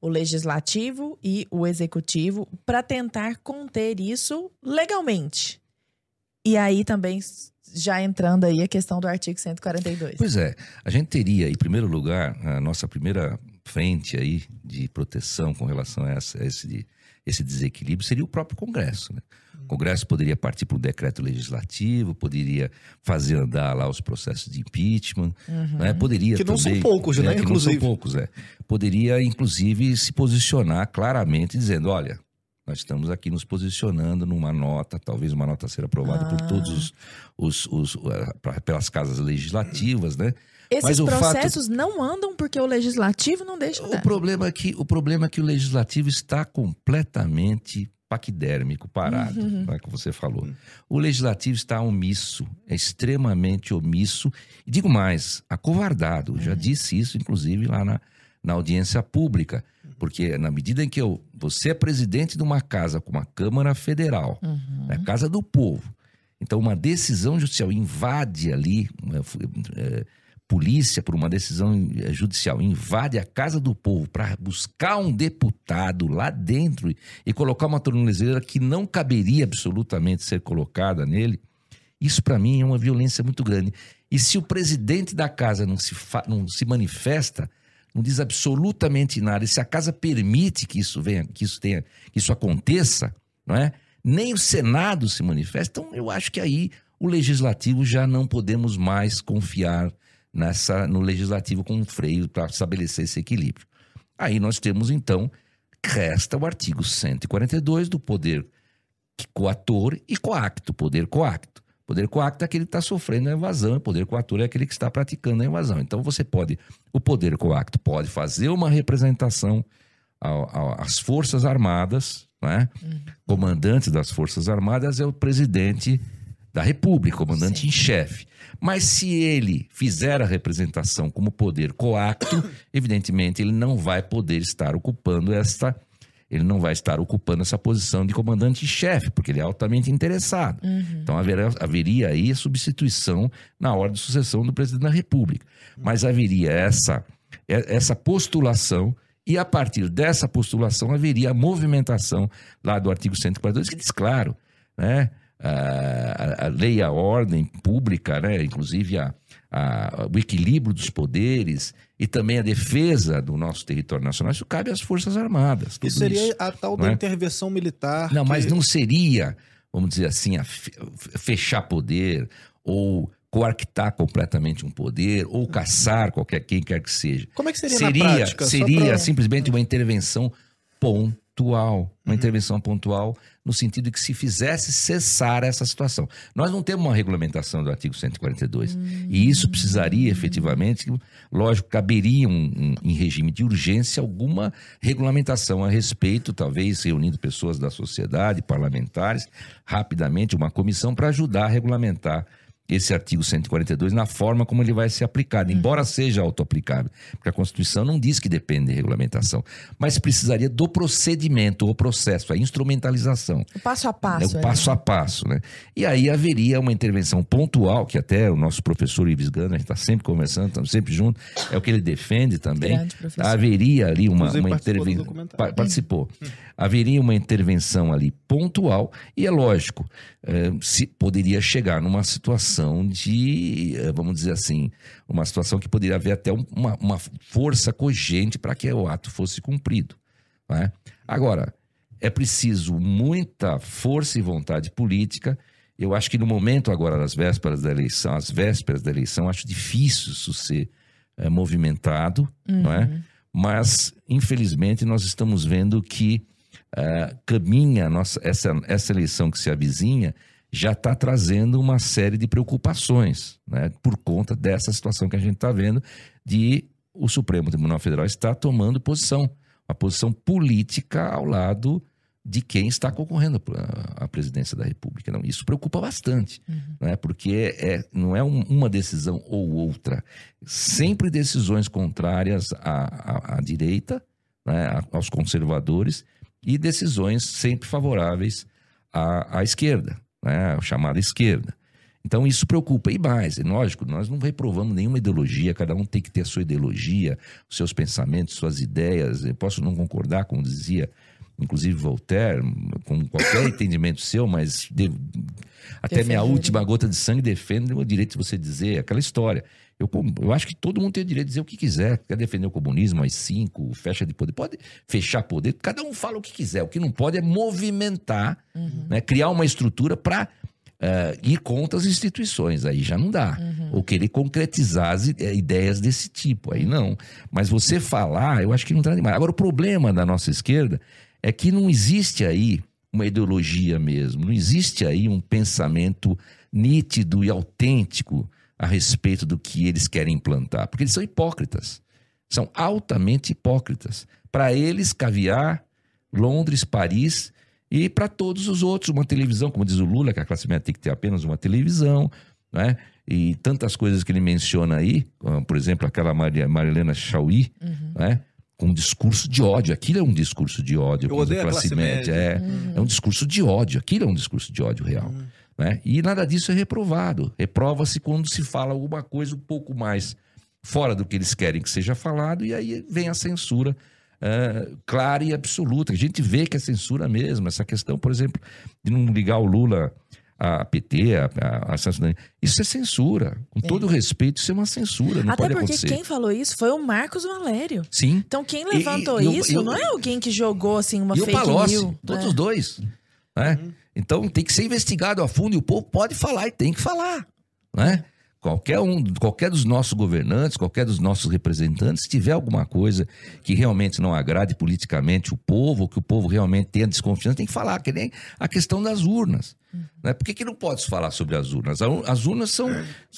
o legislativo e o executivo, para tentar conter isso legalmente? E aí também, já entrando aí a questão do artigo 142. Pois é, a gente teria, em primeiro lugar, a nossa primeira frente aí de proteção com relação a, essa- a esse, esse desequilíbrio seria o próprio Congresso. Né? O Congresso poderia partir para um decreto legislativo, poderia fazer andar lá os processos de impeachment, Uhum. né? poderia Que não são também- poucos, né, Que inclusive. não são poucos, é. Poderia, inclusive, se posicionar claramente dizendo, olha, nós estamos aqui nos posicionando numa nota, talvez uma nota a ser aprovada por Ah. todos os, os, os eh, pelas casas legislativas, né? Esses o fato- processos não andam porque o legislativo não deixa. o problema é que o problema é que o legislativo está completamente paquidérmico, parado, Uhum. né, como você falou. O legislativo está omisso, é extremamente omisso. E digo mais, acovardado. Já disse isso, inclusive, lá na, na audiência pública. Porque na medida em que eu, você é presidente de uma casa como a Câmara Federal, é a Casa do Povo. Então, uma decisão judicial invade ali, uma, é, polícia, por uma decisão eh, judicial, invade a casa do povo para buscar um deputado lá dentro e, colocar uma tornozeleira que não caberia absolutamente ser colocada nele, isso para mim é uma violência muito grande. E se o presidente da casa não se, não se manifesta, não diz absolutamente nada, e se a casa permite que isso venha, que isso tenha, que isso aconteça, não é? Nem o Senado se manifesta, então eu acho que aí o legislativo já não podemos mais confiar nessa no legislativo com um freio para estabelecer esse equilíbrio. Aí nós temos então resta o artigo 142 do poder coator e coacto, poder coacto. Poder coacto é aquele que está sofrendo a invasão, e poder coator é aquele que está praticando a invasão. Então você pode, o poder coacto pode fazer uma representação ao- ao- às forças armadas, não é? Comandante das Forças Armadas é o presidente da República, comandante em chefe. Mas se ele fizer a representação como poder coacto, evidentemente ele não vai poder estar ocupando esta ele não vai estar ocupando essa posição de comandante em chefe, porque ele é altamente interessado. Então haverá, haveria aí a substituição na ordem de sucessão do presidente da República. Mas haveria essa, essa postulação e a partir dessa postulação haveria a movimentação lá do artigo 142, que diz claro, né? A, a- a lei a ordem pública, né? inclusive a, a- o equilíbrio dos poderes e também a defesa do nosso território nacional, isso cabe às Forças Armadas. tudo Isso seria isso, a tal da é? intervenção militar. Não, que- mas não seria, vamos dizer assim, fechar poder ou coartar completamente um poder ou caçar qualquer quem quer que seja. Como é que seria seria, prática? Seria pra- simplesmente uma intervenção pontual. Uma Uhum. intervenção pontual no sentido de que se fizesse cessar essa situação. Nós não temos uma regulamentação do artigo 142. E isso precisaria efetivamente, lógico, caberia um- um- em regime de urgência alguma regulamentação a respeito, talvez reunindo pessoas da sociedade, parlamentares, rapidamente, uma comissão para ajudar a regulamentar esse artigo 142 na forma como ele vai ser aplicado, embora seja autoaplicável, porque a Constituição não diz que depende de regulamentação, mas precisaria do procedimento, o processo, a instrumentalização. O passo a É passo. o ali. passo a passo, né? E aí haveria uma intervenção pontual, que até o nosso professor Ives Gana, a gente está sempre conversando, estamos sempre juntos, é o que ele defende também. Haveria ali uma, Inclusive uma intervenção. Participou. Haveria uma intervenção ali pontual, e é lógico, eh, se poderia chegar numa situação de, eh, vamos dizer assim, uma situação que poderia haver até um- uma, uma força cogente para que o ato fosse cumprido. não é? Agora, é preciso muita força e vontade política. Eu acho que no momento agora das vésperas da eleição, as vésperas da eleição, acho difícil isso ser eh, movimentado, não é? Mas, infelizmente, nós estamos vendo que eh, caminha nossa, essa, essa eleição que se avizinha já está trazendo uma série de preocupações, né? Por conta dessa situação que a gente está vendo de o Supremo Tribunal Federal estar tomando posição, uma posição política ao lado de quem está concorrendo à presidência da República. Não, isso preocupa bastante, né? porque é, não é um- uma decisão ou outra. Sempre decisões contrárias à, à- à direita, né? aos conservadores, e decisões sempre favoráveis à, à esquerda, né? chamada esquerda. Então isso preocupa. E mais, é lógico, nós não reprovamos nenhuma ideologia, cada um tem que ter a sua ideologia, os seus pensamentos, suas ideias. Eu posso não concordar, como dizia, inclusive Voltaire, com qualquer entendimento seu, mas de- até minha última gota de sangue defende o direito de você dizer aquela história. Eu, eu acho que todo mundo tem o direito de dizer o que quiser. Quer defender o comunismo, as cinco, fecha de poder. Pode fechar poder. Cada um fala o que quiser. O que não pode é movimentar, né, criar uma estrutura para ir contra as instituições. Aí já não dá. Ou querer concretizar as eh, ideias desse tipo. Aí não. Mas você falar, eu acho que não está demais. Agora, o problema da nossa esquerda é que não existe aí uma ideologia mesmo. Não existe aí um pensamento nítido e autêntico a respeito do que eles querem implantar. Porque eles são hipócritas. São altamente hipócritas. Para eles, caviar, Londres, Paris e para todos os outros, uma televisão, como diz o Lula, que a classe média tem que ter apenas uma televisão, né? E tantas coisas que ele menciona aí, por exemplo, aquela Maria, Marilena Chauí, né? Um discurso de ódio. Aquilo é um discurso de ódio. Eu odeio a classe média. É, é um discurso de ódio. Aquilo é um discurso de ódio real. Né? E nada disso é reprovado. Reprova-se quando se fala alguma coisa um pouco mais fora do que eles querem que seja falado, e aí vem a censura eh, clara e absoluta. A gente vê que é censura mesmo. Essa questão, por exemplo, de não ligar o Lula à PT, a, a, a. Isso é censura. Com todo respeito, isso é uma censura. Não Até pode porque acontecer. quem falou isso foi o Marcos Valério. Sim. Então quem levantou e- e o- isso e o- não é alguém que jogou assim uma e o fake Palocci, news. todos né? os dois. Né? Então tem que ser investigado a fundo e o povo pode falar e tem que falar. Né? Qualquer um, qualquer dos nossos governantes, qualquer dos nossos representantes, se tiver alguma coisa que realmente não agrade politicamente o povo, que o povo realmente tenha desconfiança, tem que falar, que nem a questão das urnas. Né? Por que, que não pode se falar sobre as urnas? As urnas são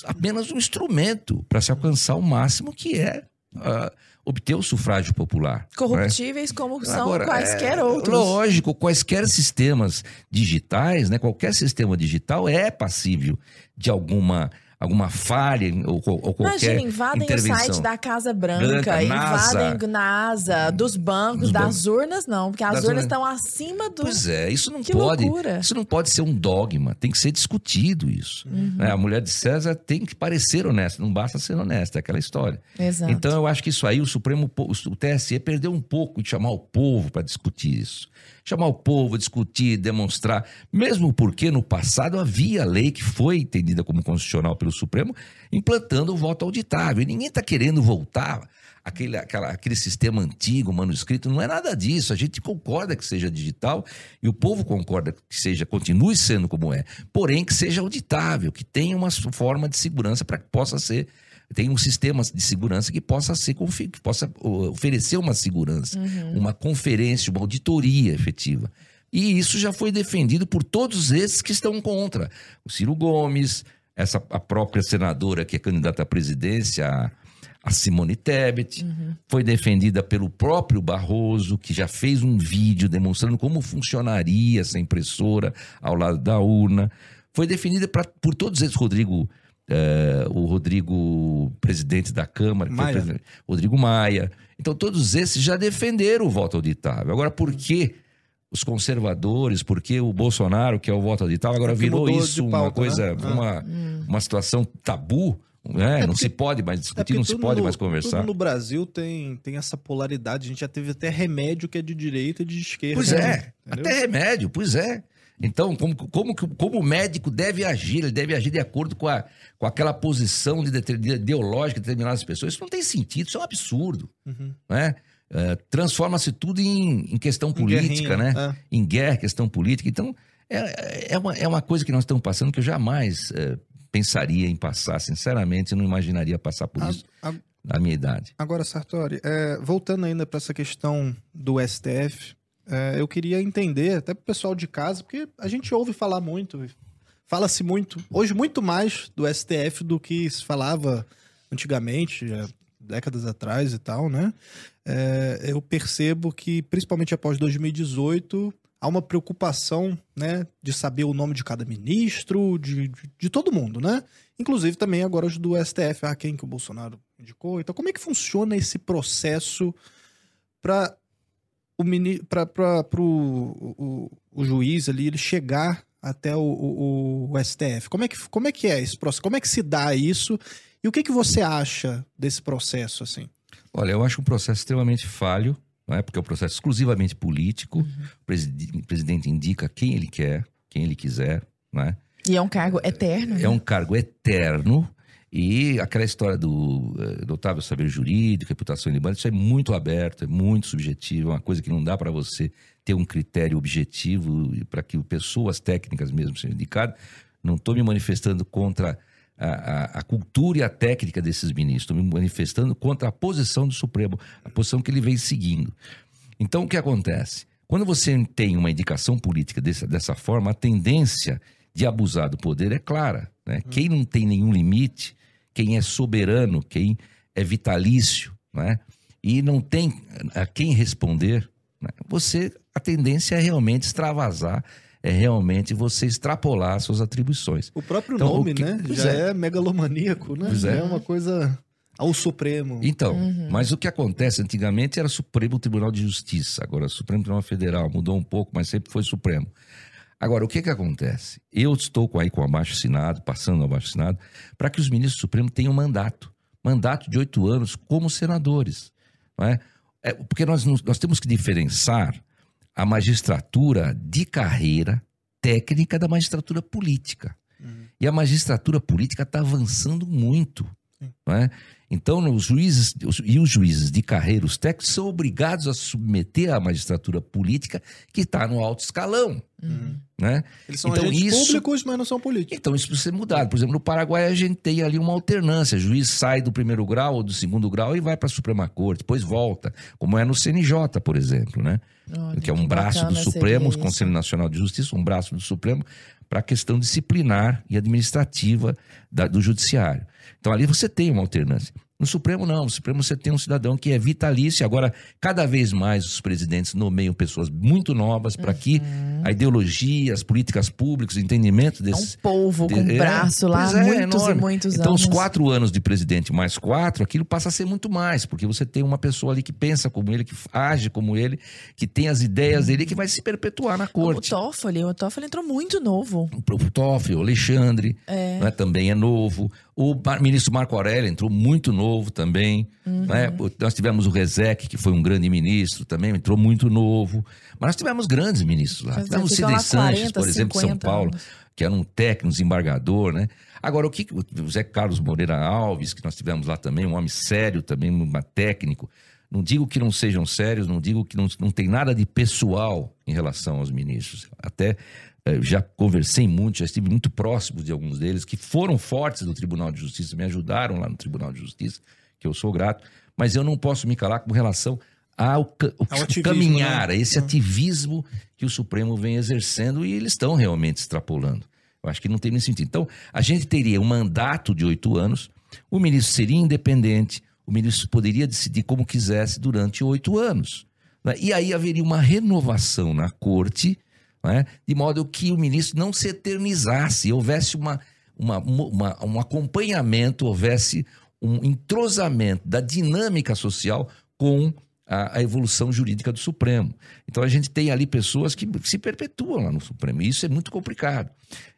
apenas um instrumento para se alcançar o máximo que é ah, obter o sufrágio popular. né? Corruptíveis como são Agora, quaisquer é, outros. Lógico, quaisquer sistemas digitais, né? Qualquer sistema digital é passível de alguma alguma falha ou, ou qualquer Imagina, invadem o site da Casa Branca, Branca, invadem NASA. NASA, dos bancos, Dos das bancos. urnas, não, porque as urnas estão acima do. Pois é, isso não Que pode. loucura. Isso não pode ser um dogma, tem que ser discutido isso. Uhum. né? A mulher de César tem que parecer honesta, não basta ser honesta, é aquela história. Exato. Então eu acho que isso aí o Supremo, o TSE perdeu um pouco de chamar o povo para discutir isso. Chamar o povo, discutir, demonstrar, mesmo porque no passado havia lei que foi entendida como constitucional pelo Supremo, implantando o voto auditável. E ninguém está querendo voltar aquele, aquela- aquele sistema antigo, manuscrito, não é nada disso. A gente concorda que seja digital e o povo concorda que seja, continue sendo como é, porém que seja auditável, que tenha uma forma de segurança para que possa ser tem um sistema de segurança que possa ser que possa oferecer uma segurança, Uhum. uma conferência, uma auditoria efetiva. E isso já foi defendido por todos esses que estão contra. O Ciro Gomes, essa a própria senadora que é candidata à presidência, a, Simone Tebet, foi defendida pelo próprio Barroso, que já fez um vídeo demonstrando como funcionaria essa impressora ao lado da urna. Foi defendida pra- por todos eles, Rodrigo, eh, o Rodrigo, presidente da Câmara, foi Maia. presidente- Rodrigo Maia. Então, todos esses já defenderam o voto auditável. Agora, por que os conservadores, por que o Bolsonaro, que é o voto auditável, agora É virou isso de uma pauta, coisa, né? uma, Hum. uma situação tabu? Né? não porque- se pode mais É discutir, porque não se pode no- mais conversar. Tudo no Brasil tem, tem essa polaridade. A gente já teve até remédio que é de direita e de esquerda. Pois é, Entendeu? até remédio, pois é. Então, como, como, como o médico deve agir? Ele deve agir de acordo com, a, com aquela posição de deter- de ideológica de determinadas pessoas. Isso não tem sentido, isso é um absurdo. Uhum. né? É, Transforma-se tudo em, em questão Em política, guerrinha, né? Em guerra, questão política. Então, é, é, uma, é uma coisa que nós estamos passando que eu jamais é, pensaria em passar. Sinceramente, eu não imaginaria passar por A- isso a- na minha idade. Agora, Sartori, é, voltando ainda para essa questão do STF, é, eu queria entender, até pro pessoal de casa, porque a gente ouve falar muito, fala-se muito, hoje muito mais do STF do que se falava antigamente, décadas atrás e tal, né? É, eu percebo que, principalmente após 2018, há uma preocupação, né, de saber o nome de cada ministro, de, de, de todo mundo, né? Inclusive também agora os do STF, ah, quem que o Bolsonaro indicou. Então, como é que funciona esse processo para o mini, para o, o, o juiz ali ele chegar até o, o, o STF? Como é, que, como é que é esse processo? Como é que se dá isso? E o que, que você acha desse processo, assim? Olha, eu acho um processo extremamente falho, não é? porque é um processo exclusivamente político. O presidi- o presidente indica quem ele quer, quem ele quiser, não é? E é um cargo eterno. É um cargo eterno. E aquela história do eh, notável saber jurídico, reputação ilibana, isso é muito aberto, é muito subjetivo, é uma coisa que não dá para você ter um critério objetivo para que pessoas técnicas mesmo sejam indicadas. Não estou me manifestando contra a, a- a cultura e a técnica desses ministros, estou me manifestando contra a posição do Supremo, a posição que ele vem seguindo. Então, o que acontece? Quando você tem uma indicação política dessa, dessa forma, a tendência de abusar do poder é clara. Né? Quem não tem nenhum limite, quem é soberano, quem é vitalício, né? e não tem a quem responder, né? você a tendência é realmente extravasar, é realmente você extrapolar suas atribuições. O próprio Então, o nome, que- né? Já é. é. megalomaníaco, né? Pois Já é. é uma coisa ao Supremo. Então, Uhum. mas o que acontece antigamente era Supremo Tribunal de Justiça, agora Supremo Tribunal Federal, mudou um pouco, mas sempre foi Supremo. Agora, o que que acontece? Eu estou com- aí com o abaixo-assinado, passando o abaixo-assinado, para que os ministros do Supremo tenham mandato. Mandato de oito anos como senadores. Não é? É, porque nós, nós temos que diferenciar a magistratura de carreira técnica da magistratura política. E a magistratura política está avançando muito. Não é? Então, os juízes os- e os juízes de carreira, os técnicos, são obrigados a submeter à magistratura política que está no alto escalão. Né? Eles são então, agentes isso, públicos, mas não são políticos. então, isso precisa ser mudado. Por exemplo, no Paraguai a gente tem ali uma alternância. O juiz sai do primeiro grau ou do segundo grau e vai para a Suprema Corte, depois volta, como é no CNJ, por exemplo, né? Olha, que é um que braço do Supremo, o Conselho Nacional de Justiça, um braço do Supremo para a questão disciplinar e administrativa da- do Judiciário. Então ali você tem uma alternância. No Supremo, não. No Supremo você tem um cidadão que é vitalício. Agora, cada vez mais os presidentes nomeiam pessoas muito novas para que Uhum. a ideologia, as políticas públicas, o entendimento É um desse. polvo com de- é, braço lá, pois é, muitos enorme. e muitos Então, anos. os quatro anos de presidente mais quatro, aquilo passa a ser muito mais, porque você tem uma pessoa ali que pensa como ele, que age como ele, que tem as ideias dele, que vai se perpetuar na O corte. Toffoli, o Toffoli entrou muito novo. O Toffoli, o Alexandre, É. né, também é novo. O ministro Marco Aurélio entrou muito novo também. Uhum. né? Nós tivemos o Rezec, que foi um grande ministro também, entrou muito novo. Mas nós tivemos grandes ministros lá. Tivemos o Sidney Sanches, 40, por exemplo, de São 50 Paulo, anos. que era um técnico, desembargador, né? Agora, o que o José Carlos Moreira Alves, que nós tivemos lá também, um homem sério também, um técnico. Não digo que não sejam sérios, não digo que não, não tem nada de pessoal em relação aos ministros. Até já conversei muito, já estive muito próximo de alguns deles, que foram fortes do Tribunal de Justiça, me ajudaram lá no Tribunal de Justiça, que eu sou grato, mas eu não posso me calar com relação ao, Ao o ativismo, caminhar, né? a esse ativismo que o Supremo vem exercendo e eles estão realmente extrapolando. Eu acho que não tem nem sentido. Então, a gente teria um mandato de oito anos, o ministro seria independente, o ministro poderia decidir como quisesse durante oito anos. né? E aí haveria uma renovação na corte, né? de modo que o ministro não se eternizasse, houvesse uma, uma, uma- um acompanhamento, houvesse um entrosamento da dinâmica social com a, a evolução jurídica do Supremo. Então a gente tem ali pessoas que se perpetuam lá no Supremo, e isso é muito complicado.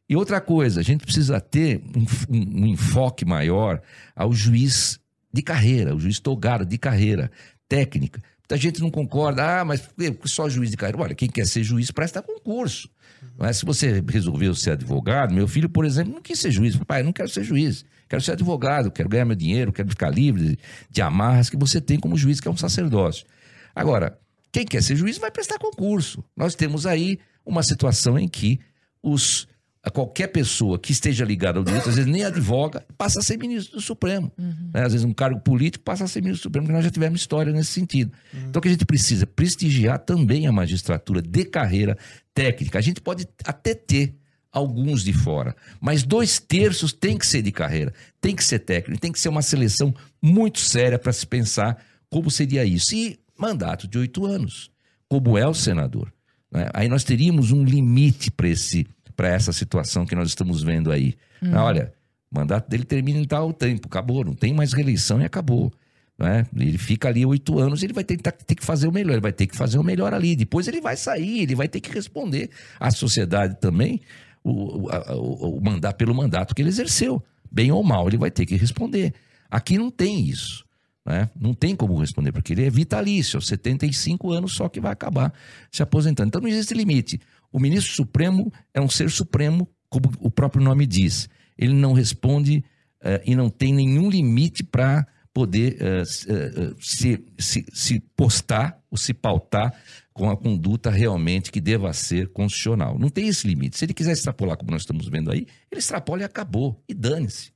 E outra coisa, a gente precisa ter um, um- um enfoque maior ao juiz de carreira, o juiz togado de carreira, técnica. Muita gente não concorda, ah, mas só juiz de carreira. Olha, quem quer ser juiz presta concurso. Não é? Se você resolveu ser advogado, meu filho, por exemplo, não quis ser juiz. Pai, não quero ser juiz, quero ser advogado, quero ganhar meu dinheiro, quero ficar livre de amarras que você tem como juiz, que é um sacerdócio. Agora, quem quer ser juiz vai prestar concurso. Nós temos aí uma situação em que os a qualquer pessoa que esteja ligada ao direito, às vezes nem advoga, passa a ser ministro do Supremo. Né? Às vezes um cargo político passa a ser ministro do Supremo, porque nós já tivemos história nesse sentido. Então o que a gente precisa? Prestigiar também a magistratura de carreira técnica. A gente pode até ter alguns de fora, mas dois terços tem que ser de carreira, tem que ser técnico, tem que ser uma seleção muito séria para se pensar como seria isso. E mandato de oito anos, como é o senador. né? Aí nós teríamos um limite para esse para essa situação que nós estamos vendo aí. Hum. Olha, o mandato dele termina em tal tempo, acabou, não tem mais reeleição e acabou. Né? Ele fica ali oito anos, ele vai tentar ter que fazer o melhor, ele vai ter que fazer o melhor ali. Depois ele vai sair, ele vai ter que responder à sociedade também o, o, o- o mandato, pelo mandato que ele exerceu. Bem ou mal, ele vai ter que responder. Aqui não tem isso. Né? Não tem como responder, porque ele é vitalício, aos 75 anos só que vai acabar se aposentando. Então não existe limite. O ministro supremo é um ser supremo, como o próprio nome diz. Ele não responde eh, e não tem nenhum limite para poder eh, se, se, se, se postar ou se pautar com a conduta realmente que deva ser constitucional. Não tem esse limite. Se ele quiser extrapolar, como nós estamos vendo aí, ele extrapola e acabou. E dane-se.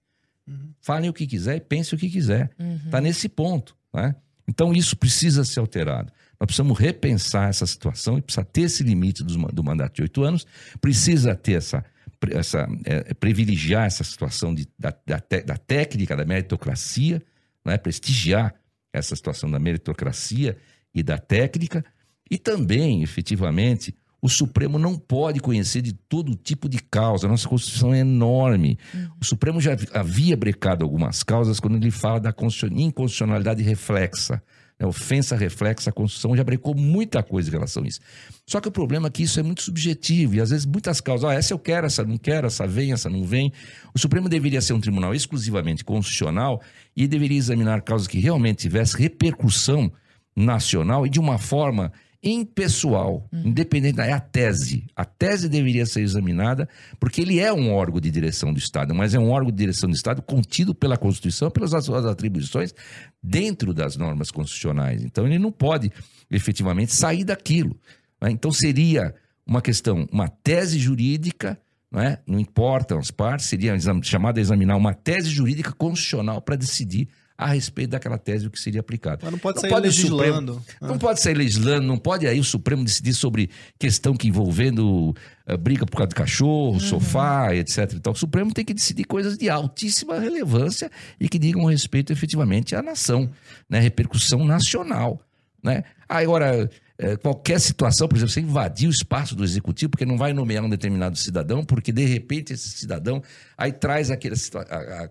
Falem o que quiser e pensem o que quiser. Está nesse ponto. Né? Então isso precisa ser alterado. Nós precisamos repensar essa situação e precisa ter esse limite do mandato de oito anos, precisa ter essa, essa é, privilegiar essa situação de, da, da, te- da técnica, da meritocracia, né? prestigiar essa situação da meritocracia e da técnica, e também, efetivamente, o Supremo não pode conhecer de todo tipo de causa. A nossa Constituição é enorme. O Supremo já havia brecado algumas causas quando ele fala da constitucion- inconstitucionalidade reflexa. Né? Ofensa reflexa, a Constituição já brecou muita coisa em relação a isso. Só que o problema é que isso é muito subjetivo e às vezes muitas causas, ah, essa eu quero, essa não quero, essa vem, essa não vem. O Supremo deveria ser um tribunal exclusivamente constitucional e deveria examinar causas que realmente tivessem repercussão nacional e de uma forma impessoal, independente da é a tese. A tese deveria ser examinada porque ele é um órgão de direção do Estado, mas é um órgão de direção do Estado contido pela Constituição, pelas suas atribuições dentro das normas constitucionais. Então ele não pode efetivamente sair daquilo. né? Então seria uma questão, uma tese jurídica, não, é? não importam as partes, seria chamado a examinar uma tese jurídica constitucional para decidir a respeito daquela tese o que seria aplicado. Mas não pode sair legislando. Supremo, Não pode sair legislando, não pode aí o Supremo decidir sobre questão que envolvendo uh, briga por causa de cachorro, sofá, etc. Então, o Supremo tem que decidir coisas de altíssima relevância e que digam respeito efetivamente à nação, né? repercussão nacional. Né? Agora, eh, qualquer situação, por exemplo, você invadir o espaço do executivo porque não vai nomear um determinado cidadão, porque de repente esse cidadão aí traz aquele,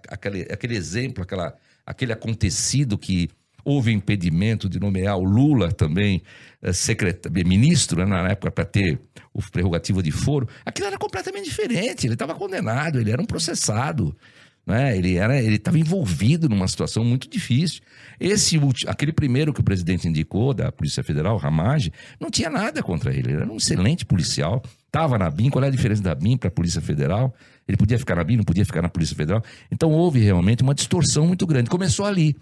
aquele, aquele exemplo, aquela, aquele acontecido que houve impedimento de nomear o Lula também eh, secreta- ministro, né, na época para ter o prerrogativo de foro. Aquilo era completamente diferente. Ele estava condenado, ele era um processado. Né? Ele era, ele estava envolvido numa situação muito difícil. Esse aquele primeiro que o presidente indicou da Polícia Federal, Ramage, não tinha nada contra ele. Ele era um excelente policial. Estava na BIM. Qual é a diferença da BIM para a Polícia Federal? Ele podia ficar na BIM, não podia ficar na Polícia Federal. Então houve realmente uma distorção muito grande. Começou ali.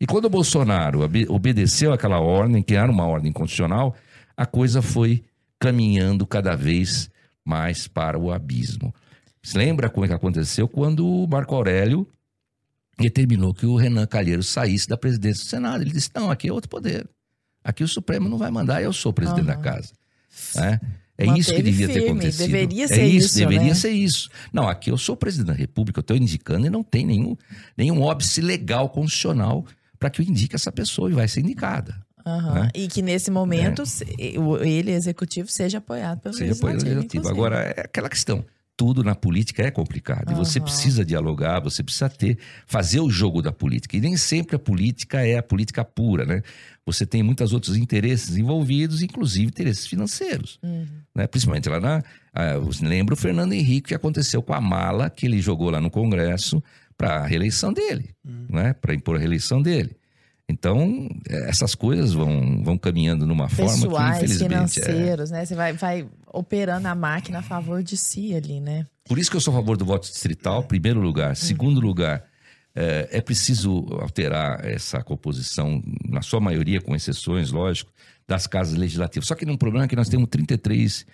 E quando o Bolsonaro obe- obedeceu aquela ordem, que era uma ordem constitucional, a coisa foi caminhando cada vez mais para o abismo. Se lembra como é que aconteceu quando o Marco Aurélio determinou que o Renan Calheiros saísse da presidência do Senado? Ele disse: não, aqui é outro poder. Aqui o Supremo não vai mandar, eu sou presidente da casa. Né? É isso que devia ter firme, acontecido. deveria é ser isso, isso, deveria né? ser isso. Não, aqui eu sou presidente da República, eu estou indicando e não tem nenhum, nenhum óbice legal constitucional para que eu indique essa pessoa e vai ser indicada. Aham. né? E que nesse momento o- ele, executivo, seja apoiado pelo Seja apoio legislativo. Agora, é aquela questão. Tudo na política é complicado. E você precisa dialogar, você precisa ter, fazer o jogo da política. E nem sempre a política é a política pura, né? Você tem muitos outros interesses envolvidos, inclusive interesses financeiros. Uhum. Né? Principalmente lá na. lembra o Fernando Henrique, que aconteceu com a mala que ele jogou lá no Congresso para a reeleição dele, né? Para impor a reeleição dele. Então, essas coisas vão, vão caminhando numa forma que, Pessoais, infelizmente. é- financeiros, né? Você vai, vai operando a máquina a favor de si ali, né? Por isso que eu sou a favor do voto distrital, primeiro lugar. Segundo lugar, é, é preciso alterar essa composição, na sua maioria, com exceções, lógico, das casas legislativas. Só que tem um problema é que nós temos 33 eh,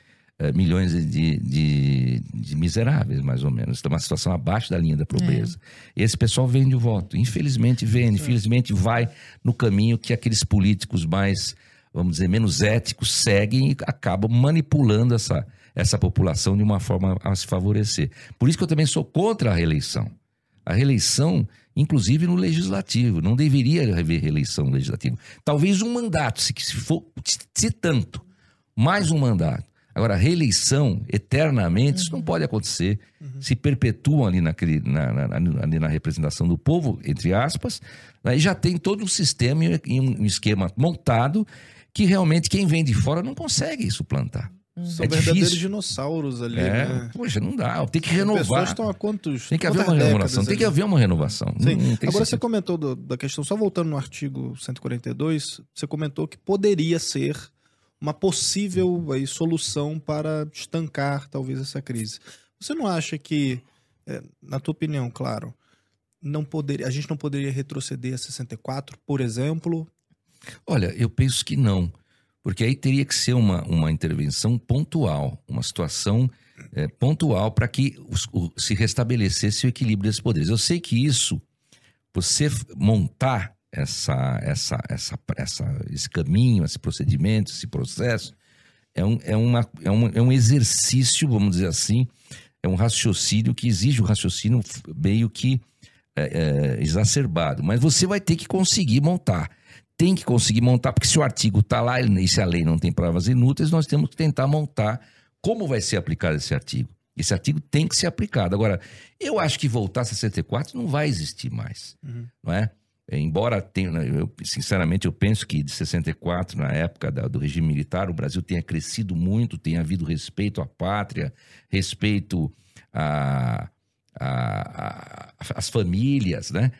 milhões de, de- de miseráveis, mais ou menos. Está uma situação abaixo da linha da pobreza. Esse pessoal vende o voto. Infelizmente vende, infelizmente vai no caminho que aqueles políticos mais, vamos dizer, menos éticos seguem e acabam manipulando essa, essa população de uma forma a se favorecer. Por isso que eu também sou contra a reeleição. A reeleição, inclusive no legislativo, não deveria haver reeleição no legislativo. Talvez um mandato, se, se for se tanto, mais um mandato. Agora, reeleição eternamente, isso não pode acontecer. Se perpetuam ali, naquele, na, na- ali na representação do povo, entre aspas, aí já tem todo um sistema e um esquema montado que realmente quem vem de fora não consegue suplantar. São é verdadeiros difícil. dinossauros ali, É, né? poxa, não dá. Tem que As renovar. pessoas estão há quantos Tem que haver uma renovação. Tem que haver uma renovação. Sim. Não- não tem Agora você comentou do- da questão, só voltando no artigo 142, você comentou que poderia ser uma possível aí, solução para estancar talvez essa crise. Você não acha que, eh, na tua opinião, claro, não poderia, a gente não poderia retroceder a 64, por exemplo? Olha, eu penso que não. Porque aí teria que ser uma, uma intervenção pontual, uma situação eh, pontual para que os- o- se restabelecesse o equilíbrio desses poderes. Eu sei que isso, você montar essa, essa, essa, essa, esse caminho, esse procedimento, esse processo, é um, é, uma, é, um, é um exercício, vamos dizer assim, é um raciocínio que exige um raciocínio meio que é, é, exacerbado. Mas você vai ter que conseguir montar. Tem que conseguir montar, porque se o artigo está lá e se a lei não tem provas inúteis, nós temos que tentar montar como vai ser aplicado esse artigo. Esse artigo tem que ser aplicado. Agora, eu acho que voltar a 64 não vai existir mais, não é? É, Embora tenha, né, eu, sinceramente, eu penso que de 64, na época da- do regime militar, o Brasil tenha crescido muito, tenha havido respeito à pátria, respeito às famílias, né?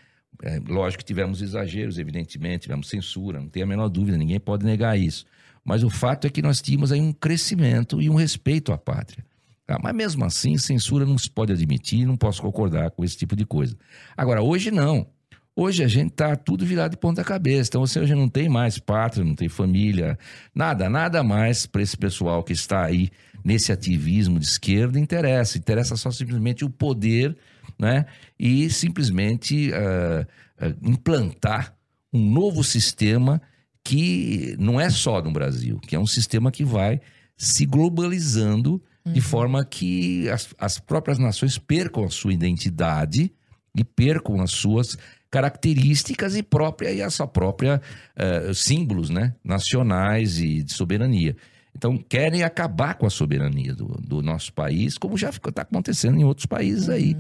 É, lógico que tivemos exageros, evidentemente, tivemos censura, não tem a menor dúvida, ninguém pode negar isso. Mas o fato é que nós tínhamos aí um crescimento e um respeito à pátria. tá? Mas mesmo assim, censura não se pode admitir, não posso concordar com esse tipo de coisa. Agora, hoje não. Hoje a gente tá tudo virado de ponta cabeça. Então você hoje não tem mais pátria, não tem família, nada, nada mais para esse pessoal que está aí nesse ativismo de esquerda interessa. Interessa só simplesmente o poder, né? E simplesmente uh, uh, implantar um novo sistema que não é só no Brasil, que é um sistema que vai se globalizando de forma que as, as próprias nações percam a sua identidade e percam as suas características e própria e a sua própria uh, símbolos, né, nacionais e de soberania. Então querem acabar com a soberania do, do nosso país, como já está acontecendo em outros países uhum. aí.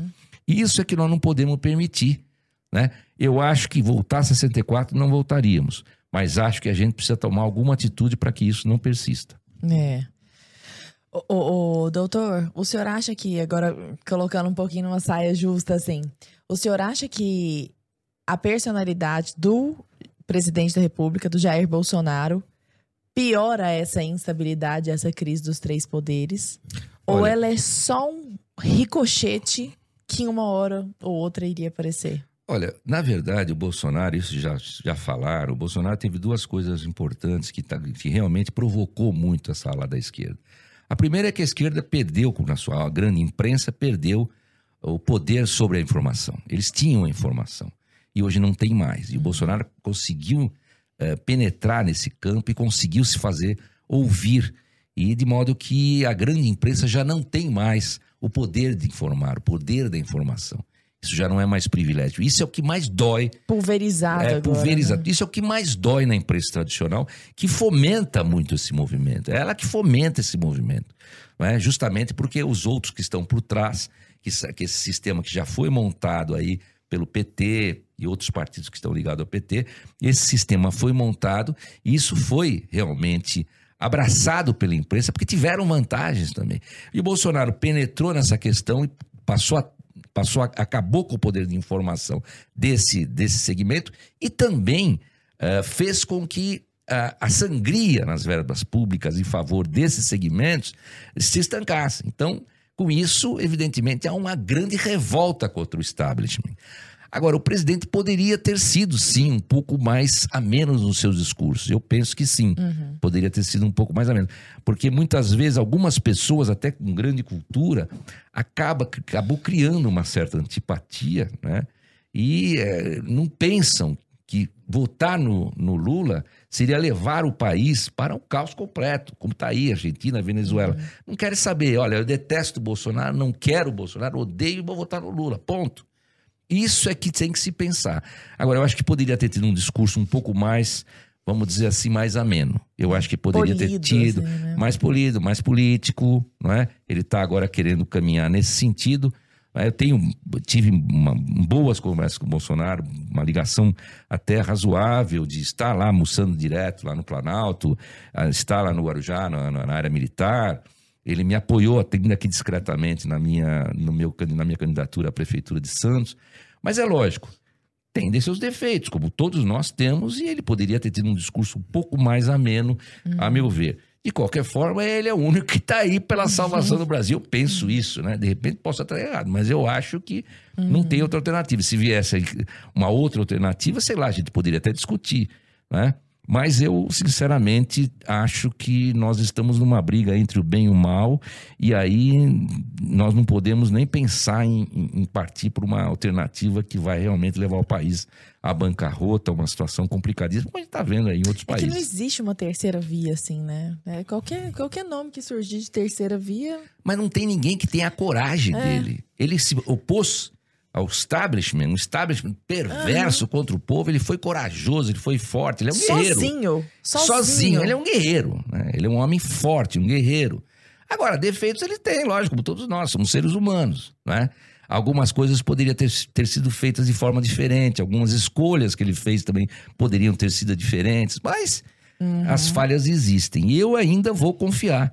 Isso é que nós não podemos permitir, né? Eu acho que voltar a 64 não voltaríamos, mas acho que a gente precisa tomar alguma atitude para que isso não persista. É. O, o, doutor, o senhor acha que, agora colocando um pouquinho numa saia justa assim, o senhor acha que a personalidade do presidente da República, do Jair Bolsonaro, piora essa instabilidade, essa crise dos três poderes? Olha, ou ela é só um ricochete que uma hora ou outra iria aparecer? Olha, na verdade, o Bolsonaro, isso já, já falaram, o Bolsonaro teve duas coisas importantes que, tá, que realmente provocou muito essa ala da esquerda. A primeira é que a esquerda perdeu, na sua grande imprensa, perdeu o poder sobre a informação. Eles tinham a informação e hoje não tem mais. E o Bolsonaro conseguiu uh, penetrar nesse campo e conseguiu se fazer ouvir. E de modo que a grande imprensa já não tem mais o poder de informar, o poder da informação. Isso já não é mais privilégio. Isso é o que mais dói. Pulverizado. É, agora, pulverizado. Né? Isso é o que mais dói na imprensa tradicional, que fomenta muito esse movimento. É ela que fomenta esse movimento. Não é? Justamente porque os outros que estão por trás, que, que esse sistema que já foi montado aí pelo PT e outros partidos que estão ligados ao PT, esse sistema foi montado e isso foi realmente abraçado pela imprensa, porque tiveram vantagens também. E o Bolsonaro penetrou nessa questão e passou a passou a, acabou com o poder de informação desse, desse segmento e também uh, fez com que uh, a sangria nas verbas públicas em favor desses segmentos se estancasse. Então, com isso, evidentemente, há uma grande revolta contra o establishment. Agora, o presidente poderia ter sido, sim, um pouco mais a menos nos seus discursos. Eu penso que sim, uhum. poderia ter sido um pouco mais a menos. Porque muitas vezes algumas pessoas, até com grande cultura, acaba, acabou criando uma certa antipatia, né? E é, não pensam que votar no, no, Lula seria levar o país para um caos completo, como está aí, Argentina, Venezuela. Uhum. Não querem saber, olha, eu detesto o Bolsonaro, não quero o Bolsonaro, odeio e vou votar no Lula, ponto. Isso é que tem que se pensar. Agora, eu acho que poderia ter tido um discurso um pouco mais, vamos dizer assim, mais ameno. Eu acho que poderia polido, ter tido assim, né? mais polido, mais político, não é? Ele está agora querendo caminhar nesse sentido. Eu tenho, tive uma, boas conversas com o Bolsonaro, uma ligação até razoável de estar lá almoçando direto lá no Planalto, estar lá no Guarujá, na, na área militar, ele me apoiou, ainda aqui discretamente, na minha, no meu, na minha candidatura à Prefeitura de Santos. Mas é lógico, tem de seus defeitos, como todos nós temos, e ele poderia ter tido um discurso um pouco mais ameno, uhum. a meu ver. De qualquer forma, ele é o único que está aí pela salvação do Brasil. Eu penso isso, né? De repente posso estar errado, mas eu acho que uhum. não tem outra alternativa. Se viesse uma outra alternativa, sei lá, a gente poderia até discutir, né? Mas eu, sinceramente, acho que nós estamos numa briga entre o bem e o mal, e aí nós não podemos nem pensar em, em partir para uma alternativa que vai realmente levar o país à bancarrota, uma situação complicadíssima, como a gente está vendo aí em outros é países. Que não existe uma terceira via, assim, né? É, qualquer, qualquer nome que surgir de terceira via. Mas não tem ninguém que tenha a coragem é. dele. Ele se opôs ao establishment, um establishment perverso uhum. contra o povo, ele foi corajoso, ele foi forte, ele é um guerreiro. Sozinho. Sozinho. Sozinho, ele é um guerreiro, né? ele é um homem forte, um guerreiro. Agora, defeitos ele tem, lógico, como todos nós, somos seres humanos, né? Algumas coisas poderiam ter, ter sido feitas de forma diferente, algumas escolhas que ele fez também poderiam ter sido diferentes, mas uhum. as falhas existem. E eu ainda vou confiar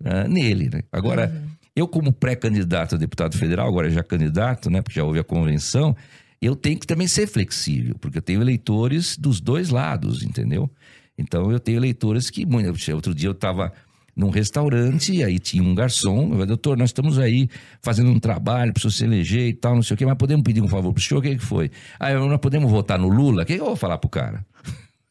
né, nele. Né? Agora, uhum. Eu, como pré-candidato a deputado federal, agora já candidato, né, porque já houve a convenção, eu tenho que também ser flexível, porque eu tenho eleitores dos dois lados, entendeu? Então eu tenho eleitores que. Outro dia eu estava num restaurante, e aí tinha um garçom, eu falei, doutor, nós estamos aí fazendo um trabalho para se eleger e tal, não sei o quê, mas podemos pedir um favor pro senhor, o que, que foi? Ah, nós podemos votar no Lula? O que, que eu vou falar pro cara?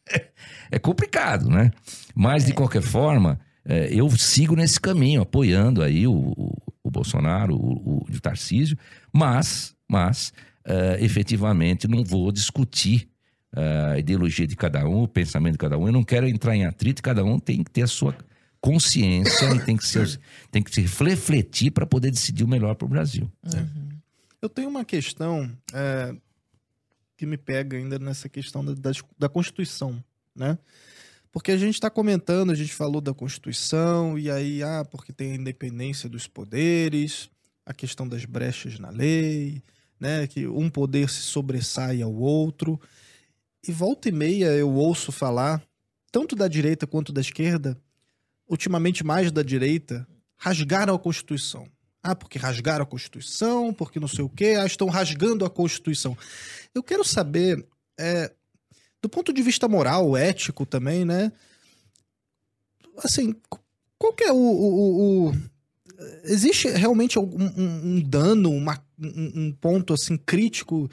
é complicado, né? Mas, de qualquer forma, é, eu sigo nesse caminho, apoiando aí o, o, o Bolsonaro, o, o, o Tarcísio, mas, mas é, efetivamente não vou discutir é, a ideologia de cada um, o pensamento de cada um. Eu não quero entrar em atrito, cada um tem que ter a sua consciência e tem que, ser, tem que se refletir para poder decidir o melhor para o Brasil. Eu tenho uma questão é, que me pega ainda nessa questão da, da, da Constituição, né? Porque a gente está comentando, a gente falou da Constituição, e aí, ah, porque tem a independência dos poderes, a questão das brechas na lei, né? Que um poder se sobressai ao outro. E volta e meia eu ouço falar, tanto da direita quanto da esquerda, ultimamente mais da direita, rasgaram a Constituição. Ah, porque rasgaram a Constituição, porque não sei o quê, ah, estão rasgando a Constituição. Eu quero saber, é, do ponto de vista moral, ético também, né? Assim, qual que é o. o- o- existe realmente algum um, um dano, uma- um, um ponto assim crítico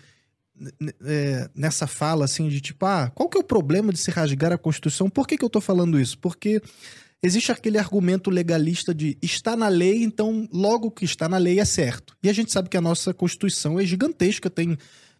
é, nessa fala assim de tipo, ah, qual que é o problema de se rasgar a Constituição? Por que, que eu tô falando isso? Porque existe aquele argumento legalista de está na lei, então logo que está na lei é certo. E a gente sabe que a nossa Constituição é gigantesca, tem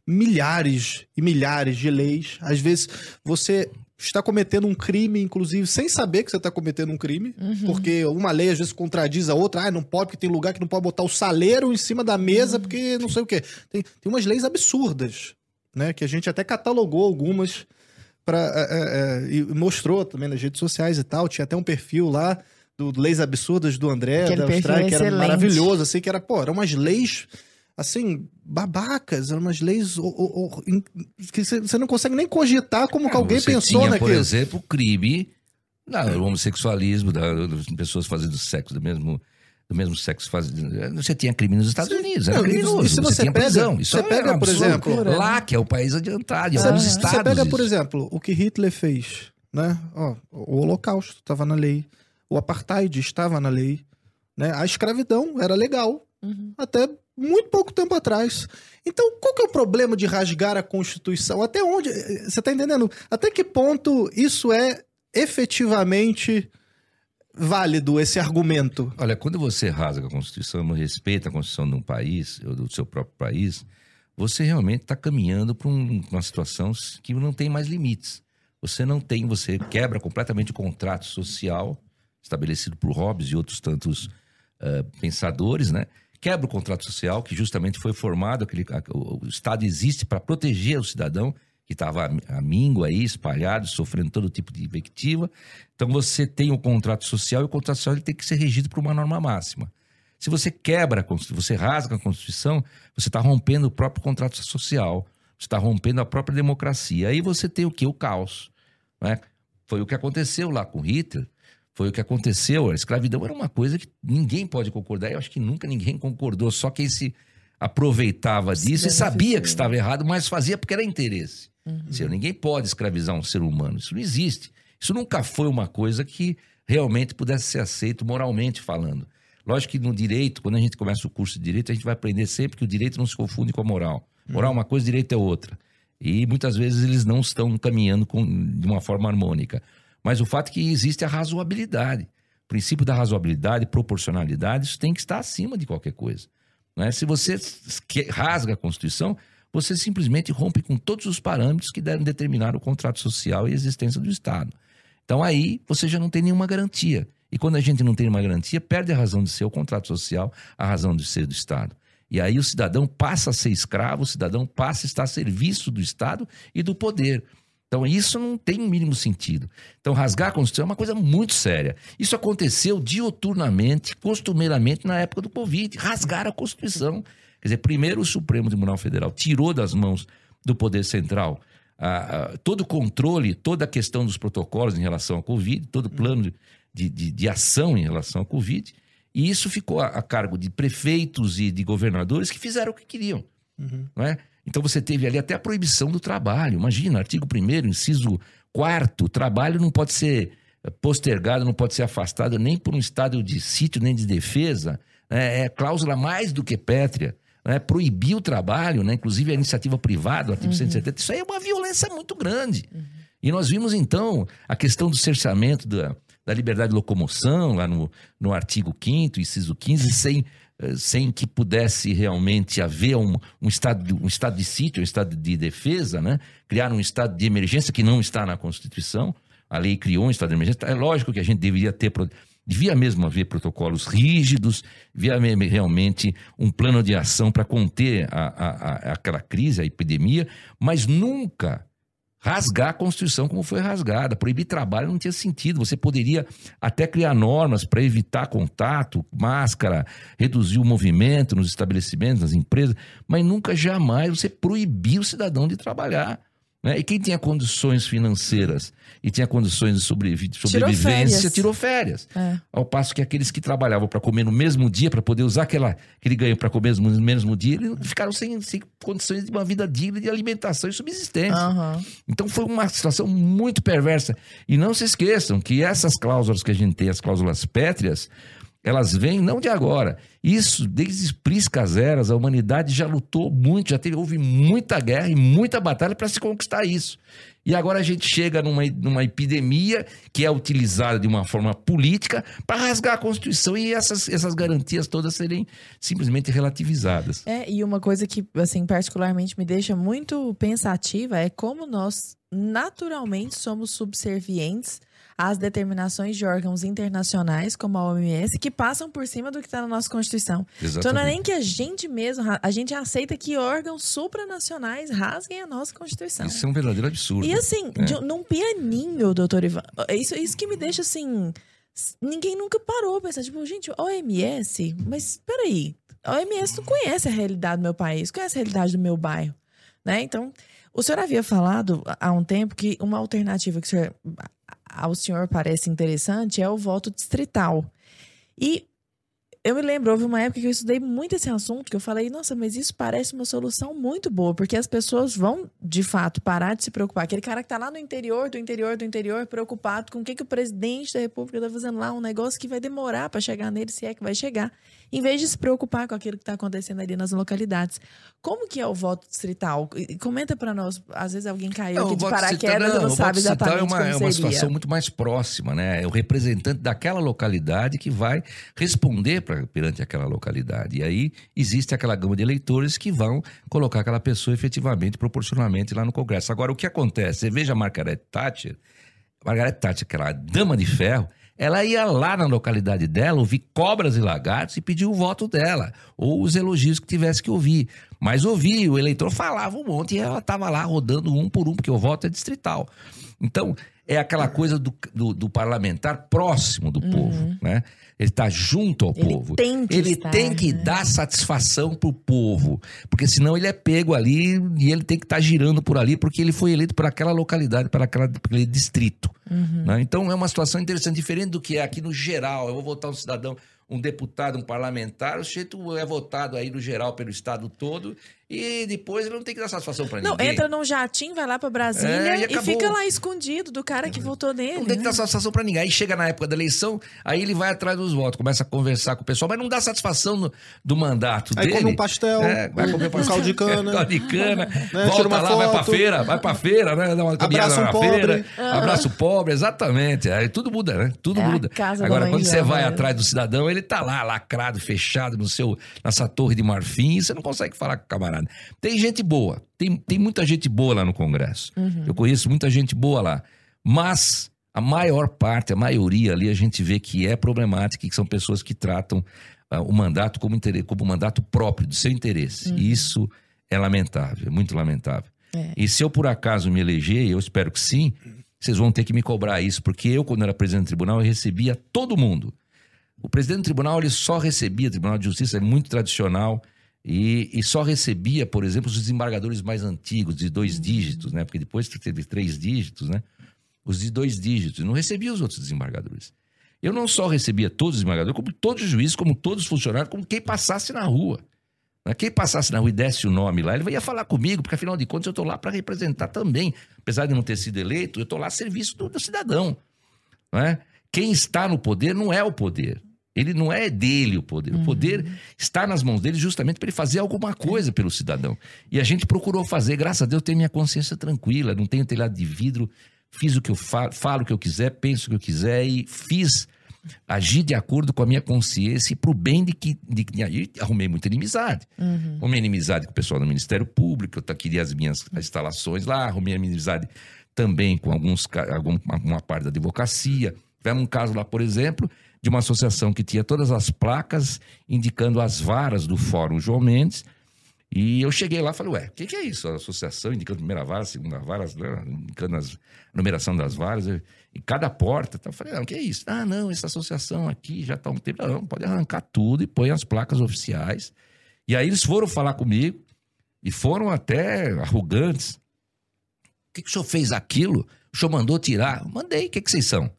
milhares e milhares de leis. Às vezes você está cometendo um crime, inclusive, sem saber que você está cometendo um crime, porque uma lei às vezes contradiz a outra. Ah, não pode, porque tem lugar que não pode botar o saleiro em cima da mesa, porque não sei o quê. Tem, tem umas leis absurdas, né? Que a gente até catalogou algumas pra, é, é, é, e mostrou também nas redes sociais e tal. Tinha até um perfil lá do Leis Absurdas do André, Aquele da Austrália, que era excelente. maravilhoso, assim, que era, pô, eram umas leis, assim, babacas, eram umas leis o- o- o- in- que você você não consegue nem cogitar como que alguém Você pensou tinha, por naquilo. exemplo, o crime, não, o homossexualismo, da, das pessoas fazendo sexo do mesmo, do mesmo sexo. Fazendo, você tinha crime nos Estados Unidos, era Não, criminoso. e se você tinha pega- prisão. Isso você era pega, um por exemplo- Lá, que é o país adiantado, em Você, alguns você estados. pega, por isso. exemplo, o que Hitler fez, né? Ó, o Holocausto estava na lei, o apartheid estava na lei, né? A escravidão era legal até muito pouco tempo atrás. Então, qual que é o problema de rasgar a Constituição? Até onde? Você tá entendendo? Até que ponto isso é efetivamente válido esse argumento? Olha, quando você rasga a Constituição, não respeita a Constituição de um país, do seu próprio país, você realmente está caminhando para um- uma situação que não tem mais limites. Você não tem, você quebra completamente o contrato social estabelecido por Hobbes e outros tantos ah, pensadores, né? Quebra o contrato social que justamente foi formado, aquele, o, Estado existe para proteger o cidadão que estava a míngua aí, espalhado, sofrendo todo tipo de invectiva. Então você tem o contrato social e o contrato social tem que ser regido por uma norma máxima. Se você quebra você rasga a Constituição, você está rompendo o próprio contrato social, você está rompendo a própria democracia. Aí você tem o que? O caos. né? Foi o que aconteceu lá com Hitler, foi o que aconteceu. A escravidão era uma coisa que ninguém pode concordar, eu acho que nunca ninguém concordou, só quem se aproveitava disso e sabia que estava errado, mas fazia porque era interesse. Assim, ninguém pode escravizar um ser humano, isso não existe. Isso nunca foi uma coisa que realmente pudesse ser aceito moralmente falando. Lógico que no direito, quando a gente começa o curso de direito, a gente vai aprender sempre que o direito não se confunde com a moral. Moral é uma coisa, direito é outra. E muitas vezes eles não estão caminhando com- de uma forma harmônica. Mas o fato é que existe a razoabilidade. O princípio da razoabilidade, proporcionalidade, isso tem que estar acima de qualquer coisa. Não é? Se você rasga a Constituição, você simplesmente rompe com todos os parâmetros que devem determinar o contrato social e a existência do Estado. Então aí você já não tem nenhuma garantia. E quando a gente não tem uma garantia, perde a razão de ser o contrato social, a razão de ser do Estado. E aí o cidadão passa a ser escravo, o cidadão passa a estar a serviço do Estado e do poder. Então isso não tem o mínimo sentido. Então rasgar a Constituição é uma coisa muito séria. Isso aconteceu dioturnamente, costumeiramente na época do Covid. Rasgar a Constituição. Quer dizer, primeiro o Supremo Tribunal Federal tirou das mãos do Poder Central ah, ah, todo o controle, toda a questão dos protocolos em relação ao Covid, todo o plano de, de, de- ação em relação ao Covid. E isso ficou a, a cargo de prefeitos e de governadores que fizeram o que queriam. Não é? Então você teve ali até a proibição do trabalho. Imagina, artigo 1 inciso 4 trabalho não pode ser postergado, não pode ser afastado nem por um estado de sítio, nem de defesa. né? É cláusula mais do que pétrea. Né? Proibir o trabalho, né? inclusive a iniciativa privada, o artigo 170. Isso aí é uma violência muito grande. E nós vimos, então, a questão do cerceamento da, da liberdade de locomoção, lá no, no artigo 5 inciso 15, sem, eh, sem que pudesse realmente haver um, um, estado, um estado de sítio, um estado de defesa, né? criar um estado de emergência que não está na Constituição. A lei criou um estado de emergência. É lógico que a gente deveria ter. Devia mesmo haver protocolos rígidos, devia me- realmente um plano de ação para conter a, a- a- aquela crise, a epidemia, mas nunca rasgar a Constituição como foi rasgada. Proibir trabalho não tinha sentido. Você poderia até criar normas para evitar contato, máscara, reduzir o movimento nos estabelecimentos, nas empresas, mas nunca jamais você proibir o cidadão de trabalhar. Né? E quem tinha condições financeiras e tinha condições de sobrevi- de Tirou sobrevivência férias. tirou férias. É. Ao passo que aqueles que trabalhavam para comer no mesmo dia, para poder usar aquela, aquele ganho para comer no mesmo dia, eles ficaram sem, sem condições de uma vida digna de alimentação e subsistência. Aham. Então foi uma situação muito perversa. E não se esqueçam que essas cláusulas que a gente tem, as cláusulas pétreas, elas vêm não de agora. Isso, desde priscas eras, a humanidade já lutou muito, já teve, houve muita guerra e muita batalha para se conquistar isso. E agora a gente chega numa, numa epidemia que é utilizada de uma forma política para rasgar a Constituição e essas, essas garantias todas serem simplesmente relativizadas. É, e uma coisa que, assim, particularmente me deixa muito pensativa é como nós naturalmente somos subservientes às determinações de órgãos internacionais, como a OMS, que passam por cima do que está na nossa Constituição. Então não é nem que a gente mesmo, a gente aceita que órgãos supranacionais rasguem a nossa Constituição. Isso é um verdadeiro absurdo. E assim, É. de- num pianinho, doutor Ivan, isso, isso que me deixa assim. Ninguém nunca parou pra pensar, tipo, gente, OMS, mas peraí, a OMS não conhece a realidade do meu país, conhece a realidade do meu bairro, né? Então, o senhor havia falado há um tempo que uma alternativa que o senhor, ao senhor parece interessante é o voto distrital. E eu me lembro, houve uma época que eu estudei muito esse assunto, que eu falei, nossa, mas isso parece uma solução muito boa, porque as pessoas vão, de fato, parar de se preocupar. Aquele cara que tá lá no interior, do interior, do interior, preocupado com o que, que o presidente da república tá fazendo lá, um negócio que vai demorar para chegar nele, se é que vai chegar, em vez de se preocupar com aquilo que tá acontecendo ali nas localidades. Como que é o voto distrital? Comenta para nós, às vezes alguém caiu Não, aqui de paraquedas e não, o voto sabe exatamente é uma, como é uma situação muito mais próxima, né? É o representante daquela localidade que vai responder pra, perante aquela localidade. E aí existe aquela gama de eleitores que vão colocar aquela pessoa efetivamente, proporcionalmente lá no Congresso. Agora, o que acontece? Você veja a Margaret Thatcher, Margaret Thatcher, aquela dama de ferro, ela ia lá na localidade dela ouvir cobras e lagartos e pedir o voto dela, ou os elogios que tivesse que ouvir. Mas ouvia, o eleitor falava um monte e ela estava lá rodando um por um, porque o voto é distrital. Então, é aquela coisa do, do, do parlamentar próximo do povo, né? Ele está junto ao Uhum. Ele povo. tem que ele estar, tem que né? dar satisfação pro povo, porque senão ele é pego ali e ele tem que estar girando por ali, porque ele foi eleito por aquela localidade, para aquele distrito. Uhum. né? Então é uma situação interessante, diferente do que é aqui no geral. Eu vou votar um cidadão, um deputado, um parlamentar, o sujeito é votado aí no geral pelo estado todo e depois ele não tem que dar satisfação para Não, ninguém. entra num jatinho, vai lá pra Brasília É, e e, fica lá escondido do cara que votou nele. Não tem que né? dar satisfação pra ninguém. Aí chega na época da eleição, aí ele vai atrás dos votos, começa a conversar com o pessoal, mas não dá satisfação no- do mandato Aí dele. come um pastel, É, vai comer um pastel. caldo de cana. caldo de cana. Né, volta lá, vai pra foto. feira, vai pra feira, né? Dá uma Abraça um pobre. feira. Ah. Abraça o pobre, exatamente. Aí tudo muda, né? Tudo É muda. Agora, quando você vai né? atrás do cidadão, ele tá lá, lacrado, fechado no seu, nessa torre de marfim, e você não consegue falar com o camarada. Tem gente boa, tem, tem muita gente boa lá no Congresso. Uhum. Eu conheço muita gente boa lá. Mas a maior parte, a maioria ali, a gente vê que é problemática e que são pessoas que tratam ah, o mandato como, interesse, como mandato próprio, do seu interesse. Uhum. E isso é lamentável, é muito lamentável. É. E se eu por acaso me eleger, e eu espero que sim, vocês vão ter que me cobrar isso, porque eu, quando era presidente do tribunal, eu recebia todo mundo. O presidente do tribunal, ele só recebia, Tribunal de Justiça é muito tradicional, e, e só recebia, por exemplo, os desembargadores mais antigos, de dois dígitos, né? Porque depois teve três dígitos, né? Os de dois dígitos. Não recebia os outros desembargadores. Eu não só recebia todos os desembargadores, como todos os juízes, como todos os funcionários, como quem passasse na rua. Né? Quem passasse na rua e desse o nome lá, ele ia falar comigo, porque afinal de contas eu estou lá para representar também. Apesar de não ter sido eleito, eu estou lá a serviço do, do cidadão. Não é? Quem está no poder não é o poder. Ele não é dele o poder. O poder está nas mãos dele justamente para ele fazer alguma coisa pelo cidadão. E a gente procurou fazer, graças a Deus, tenho minha consciência tranquila, não tenho telhado de vidro, fiz o que eu falo, falo o que eu quiser, penso o que eu quiser e fiz agir de acordo com a minha consciência e pro bem de que, de, aí arrumei muita inimizade. Uhum. Arrumei inimizade com o pessoal do Ministério Público, eu queria as minhas instalações lá, arrumei inimizade também com alguns, ca- algum, uma parte da advocacia. Tivemos um caso lá, por exemplo, de uma associação que tinha todas as placas indicando as varas do Fórum João Mendes. E eu cheguei lá e falei, ué, o que, que é isso? A associação indicando primeira vara, segunda vara, né, indicando a numeração das varas, e e cada porta. Então, eu falei, não, o que é isso? Ah, não, essa associação aqui já está um tempo. Não, pode arrancar tudo e põe as placas oficiais. E aí eles foram falar comigo e foram até arrogantes. O que, que o senhor fez aquilo? O senhor mandou tirar? Eu Mandei. O que, que vocês são?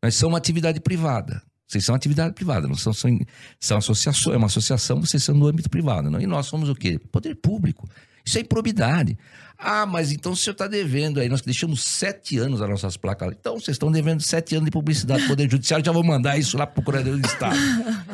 Nós somos uma atividade privada. Vocês são atividade privada, não são, são, são associações, é uma associação, vocês são do âmbito privado. Não? E nós somos o quê? Poder público. Isso é improbidade. Ah, mas então o senhor está devendo aí. Nós deixamos sete anos as nossas placas. Então vocês estão devendo sete anos de publicidade do Poder Judiciário. Já vou mandar isso lá para o do Estado.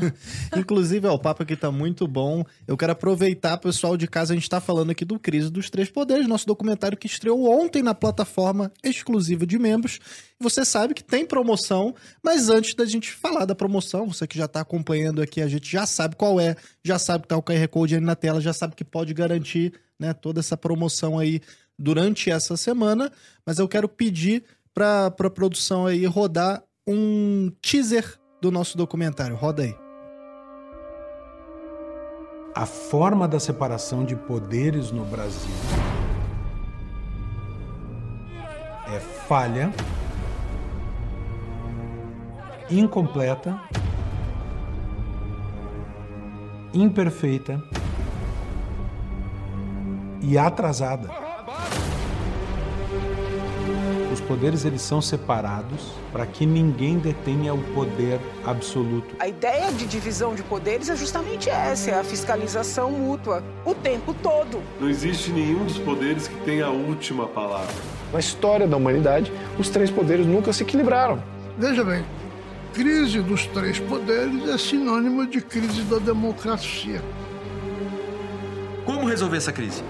Inclusive, ó, o papo aqui tá muito bom. Eu quero aproveitar, pessoal de casa, a gente tá falando aqui do Crise dos Três Poderes, nosso documentário que estreou ontem na plataforma exclusiva de membros. Você sabe que tem promoção, mas antes da gente falar da promoção, você que já tá acompanhando aqui, a gente já sabe qual é, já sabe que tá o QR Code aí na tela, já sabe que pode garantir, né, toda essa promoção aí durante essa semana, mas eu quero pedir pra, pra produção aí rodar um teaser do nosso documentário. Roda aí. A forma da separação de poderes no Brasil é falha, incompleta, imperfeita e atrasada. Os poderes eles são separados para que ninguém detenha o poder absoluto. A ideia de divisão de poderes é justamente essa, é a fiscalização mútua, o tempo todo. Não existe nenhum dos poderes que tenha a última palavra. Na história da humanidade, os três poderes nunca se equilibraram. Veja bem, crise dos três poderes é sinônimo de crise da democracia. Como resolver essa crise?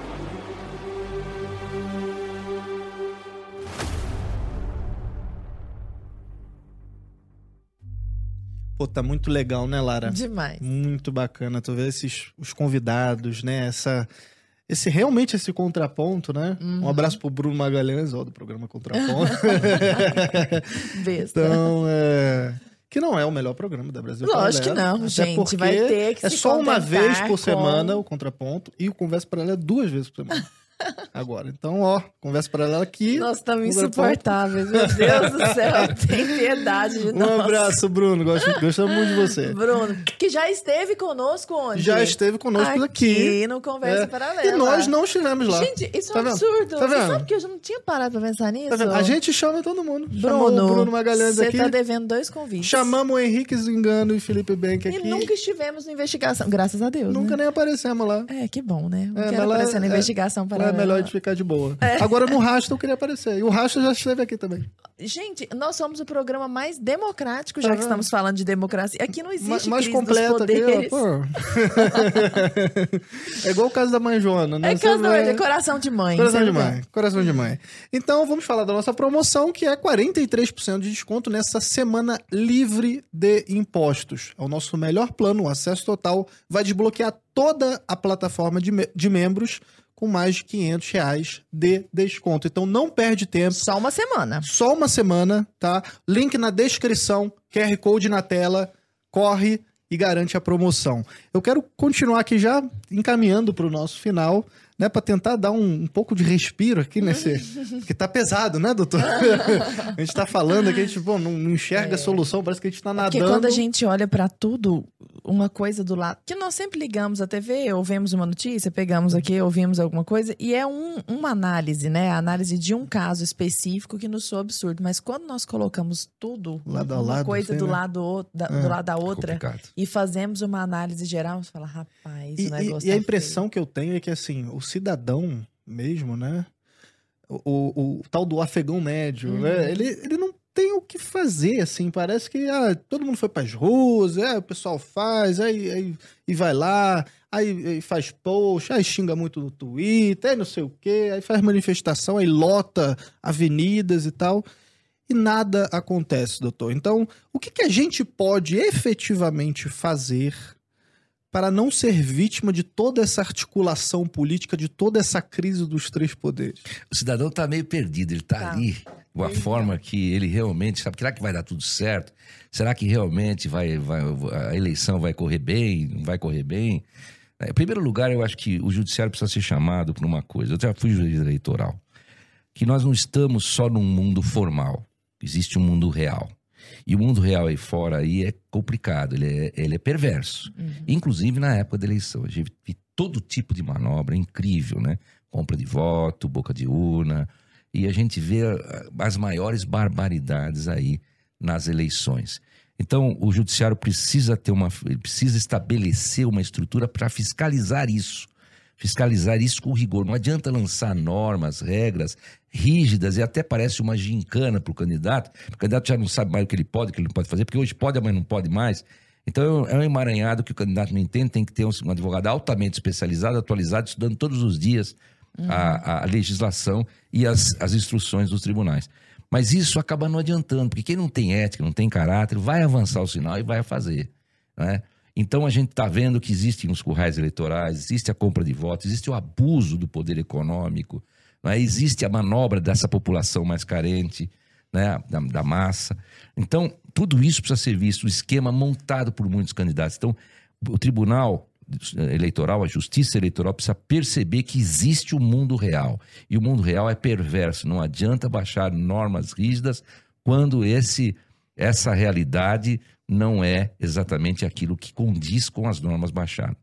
Pô, tá muito legal, né, Lara? Demais. Muito bacana. Tu vê esses os convidados, né? Essa, esse realmente esse contraponto, né? Um abraço pro Bruno Magalhães, ó, do programa Contraponto. Besta. então, é. Que não é o melhor programa da Brasil. Lógico que Paralelo, não, gente, vai ter que É só uma vez por com- semana o Contraponto e o Conversa Paralela é duas vezes por semana. Agora. Então, ó, Conversa Paralela aqui. Nossa, tá Contraponto. insuportável. Meu Deus do céu, tem piedade de Um nós. abraço, Bruno. Gosto, gostamos muito de você. Bruno, que já esteve conosco onde? Já esteve conosco aqui. Aqui no Conversa É. Paralela. E nós não estivemos lá. Gente, isso é Tá um vendo? absurdo. Tá Você vendo? sabe que eu já não tinha parado pra pensar nisso? Tá? A gente chama todo mundo. Chamou Bruno, o Bruno Magalhães você aqui. tá devendo dois convites. Chamamos o Henrique Zingano e Felipe Benck aqui. E nunca estivemos na investigação, graças a Deus. Nunca né? nem aparecemos lá. É, que bom, né? Não É, quero aparecer na é- investigação Lá paralela. É melhor de ficar de boa. É. Agora no Rasta eu queria aparecer. E o Rasta já esteve aqui também. Gente, nós somos o programa mais democrático, já que vendo? estamos falando de democracia. Aqui não existe Ma- mais crise completo dos aqui, ó. poderes. É igual o caso da mãe Joana, né? É Você caso vê- de coração de mãe. Coração de mãe, coração de mãe. Então vamos falar da nossa promoção, que é 43% de desconto nessa semana livre de impostos. É o nosso melhor plano, o acesso total vai desbloquear toda a plataforma de, me- de membros com mais de 500 reais de desconto. Então não perde tempo. Só uma semana. Só uma semana, tá? Link na descrição, QR Code na tela, corre e garante a promoção. Eu quero continuar aqui já encaminhando para o nosso final, né? Para tentar dar um, um pouco de respiro aqui nesse... Porque tá pesado, né, doutor? a gente tá falando aqui, a gente pô, não, não enxerga a solução, parece que a gente tá nadando. É. Porque quando a gente olha pra tudo, uma coisa do lado. Que nós sempre ligamos a TV, ouvimos uma notícia, pegamos aqui, ouvimos alguma coisa, e é um- uma análise, né? A análise de um caso específico que nos soa absurdo. Mas quando nós colocamos tudo, Lado a uma lado, coisa assim, do, né? lado, da, É. do lado da outra, Complicado. e fazemos uma análise geral, você fala, rapaz, E, o e- negócio e a tá impressão que eu tenho é que, assim, o cidadão mesmo, né? O, o- o tal do afegão médio, Uhum. né? Ele, ele não tem o que fazer, assim. Parece que ah, todo mundo foi pras ruas, é, o pessoal faz, aí, aí e vai lá, aí, aí faz post, aí xinga muito no Twitter, aí não sei o quê, aí faz manifestação, aí lota avenidas e tal. E nada acontece, doutor. Então, o que, que a gente pode efetivamente fazer para não ser vítima de toda essa articulação política, de toda essa crise dos três poderes? O cidadão está meio perdido, ele está Tá. ali de uma forma que ele realmente sabe, será que vai dar tudo certo? Será que realmente vai, vai a eleição vai correr bem? Não vai correr bem? É, Em primeiro lugar, eu acho que o judiciário precisa ser chamado por uma coisa. Eu já fui juiz eleitoral. Que nós não estamos só num mundo formal. Existe um mundo real. E o mundo real aí fora aí é complicado, ele é, ele é perverso. Inclusive na época da eleição. A gente viu todo tipo de manobra incrível, né? Compra de voto, boca de urna. E a gente vê ah, as maiores barbaridades aí nas eleições. Então, o judiciário precisa ter uma, precisa estabelecer uma estrutura para fiscalizar isso. Fiscalizar isso com rigor. Não adianta lançar normas, regras rígidas e até parece uma gincana para o candidato. O candidato já não sabe mais o que ele pode, o que ele não pode fazer, porque hoje pode, amanhã não pode mais. Então é um emaranhado que o candidato não entende, tem que ter um advogado altamente especializado, atualizado, estudando todos os dias a, a legislação e as, as instruções dos tribunais. Mas isso acaba não adiantando, porque quem não tem ética, não tem caráter, vai avançar o sinal e vai fazer. Né? Então a gente está vendo que existem os currais eleitorais, existe a compra de votos, existe o abuso do poder econômico, né? existe a manobra dessa população mais carente, né? da, da massa. Então, tudo isso precisa ser visto, o esquema montado por muitos candidatos. Então, o tribunal eleitoral, a justiça eleitoral precisa perceber que existe o mundo real. E o mundo real é perverso. Não adianta baixar normas rígidas quando esse essa realidade não é exatamente aquilo que condiz com as normas baixadas.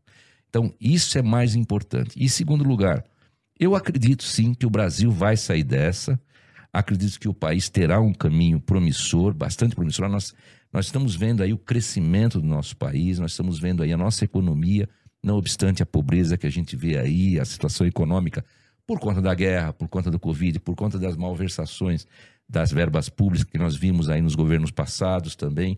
Então, isso é mais importante. E, segundo lugar, eu acredito sim que o Brasil vai sair dessa. Acredito que o país terá um caminho promissor, bastante promissor. Nós, nós estamos vendo aí o crescimento do nosso país, nós estamos vendo aí a nossa economia, não obstante a pobreza que a gente vê aí, a situação econômica, por conta da guerra, por conta do Covid, por conta das malversações das verbas públicas que nós vimos aí nos governos passados também.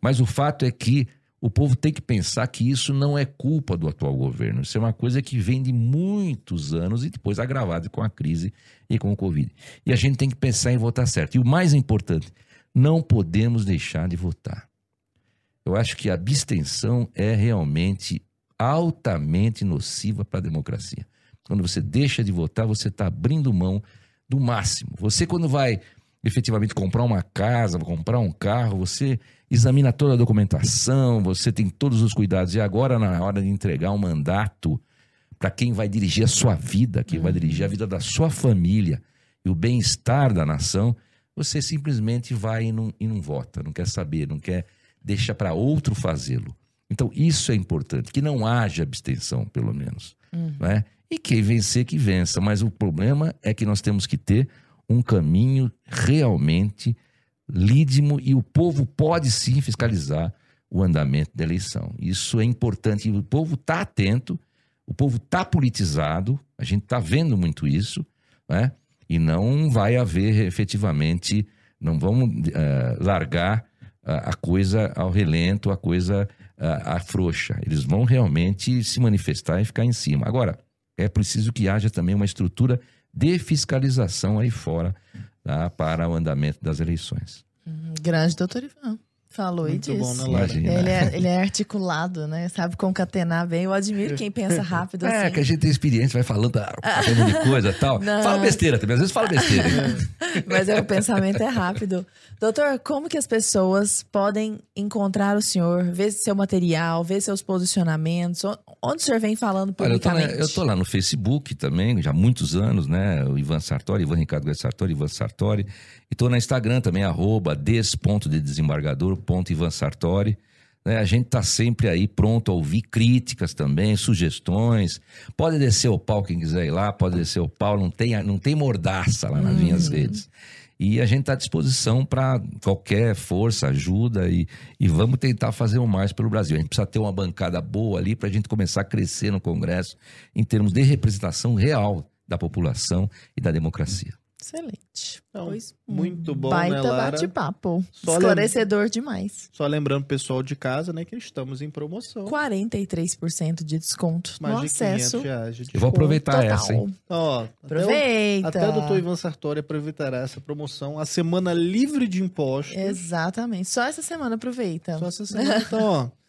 Mas o fato é que o povo tem que pensar que isso não é culpa do atual governo. Isso é uma coisa que vem de muitos anos e depois agravado com a crise e com o Covid. E a gente tem que pensar em votar certo. E o mais importante, não podemos deixar de votar. Eu acho que a abstenção é realmente altamente nociva para a democracia. Quando você deixa de votar, você está abrindo mão do máximo. Você, quando vai efetivamente comprar uma casa, comprar um carro, você examina toda a documentação, você tem todos os cuidados. E agora, na hora de entregar um mandato para quem vai dirigir a sua vida, quem vai dirigir a vida da sua família e o bem-estar da nação, você simplesmente vai e não, e não vota, não quer saber, não quer, deixa para outro fazê-lo. Então, isso é importante, que não haja abstenção, pelo menos. Uhum. Né? E quem vencer, que vença. Mas o problema é que nós temos que ter um caminho realmente lídimo e o povo pode sim fiscalizar o andamento da eleição. Isso é importante. O povo está atento, o povo está politizado, a gente está vendo muito isso, né? e não vai haver efetivamente, não vamos eh, largar a, a coisa ao relento, a coisa a, a frouxa. Eles vão realmente se manifestar e ficar em cima. Agora, é preciso que haja também uma estrutura de fiscalização aí fora tá, para o andamento das eleições. Hum, Grande doutor Ivan. Falou Muito e bom, disse. né, Lara? Imagina. ele, é, ele é articulado, né? Sabe concatenar bem. Eu admiro quem pensa rápido É, assim. que a gente tem experiência, vai falando, ah, falando de coisa e tal. Não. Fala besteira também, às vezes fala besteira. hein? Mas é, o pensamento é rápido. Doutor, como que as pessoas podem encontrar o senhor, ver seu material, ver seus posicionamentos? Onde o senhor vem falando Olha, eu tô, lá, publicamente? eu tô lá no Facebook também, já há muitos anos, né? O Ivan Sartori, Ivan Ricardo Guedes Sartori, Ivan Sartori. E tô no Instagram também, arroba des.dedesembargador.ivan Sartori. Né? A gente tá sempre aí pronto a ouvir críticas também, sugestões. Pode descer o pau quem quiser ir lá, pode descer o pau, não tem, não tem mordaça lá nas minhas redes. E a gente está à disposição para qualquer força, ajuda e, e vamos tentar fazer o mais pelo Brasil. A gente precisa ter uma bancada boa ali para a gente começar a crescer no Congresso em termos de representação real da população e da democracia. Excelente. Então, Pois, muito bom, baita né, Lara? bate-papo. Só Esclarecedor demais. Só lembrando o pessoal de casa, né, que estamos em promoção. 43% de desconto Mais no de 500 acesso. reais de Eu vou aproveitar total. essa, hein? Ó, Aproveita. Até o, até o doutor Ivan Sartori aproveitará essa promoção. A semana livre de impostos. Exatamente. Só essa semana aproveita. Só essa semana. Então, ó.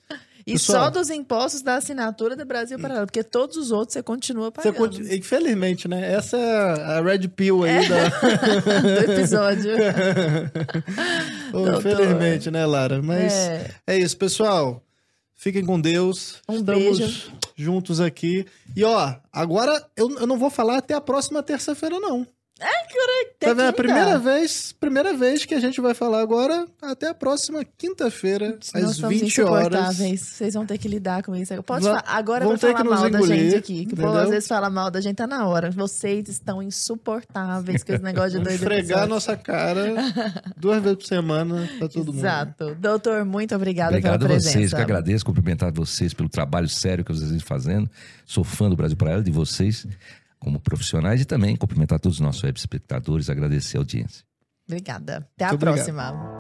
E pessoal, só dos impostos da assinatura do Brasil Paralelo, porque todos os outros você continua Você pagando. continua, infelizmente, né? Essa é a Red Pill aí da... do episódio. Infelizmente, né, Lara? Mas É. é. isso, pessoal. Fiquem com Deus. Um Estamos beijo. juntos aqui. E ó, agora eu, eu não vou falar até a próxima terça-feira, não. É, que hora que Tá vendo? A primeira vez, primeira vez que a gente vai falar agora, até a próxima quinta-feira, às estamos 20 horas. insuportáveis. Vocês vão ter que lidar com isso. Pode Va- falar. Agora vão ter falar mal da engolir, gente aqui. Que o povo às vezes fala mal da gente, tá na hora. Vocês estão insuportáveis com esse negócio de dois esfregar a episódios. nossa cara duas vezes por semana pra todo mundo. Exato. Doutor, muito obrigada Obrigado pela a presença. vocês, que agradeço, cumprimentar vocês pelo trabalho sério que vocês vêm fazendo. Sou fã do Brasil Paralelo, de vocês como profissionais e também cumprimentar todos os nossos web espectadores, agradecer a audiência. Obrigada. Até a Muito obrigado. próxima.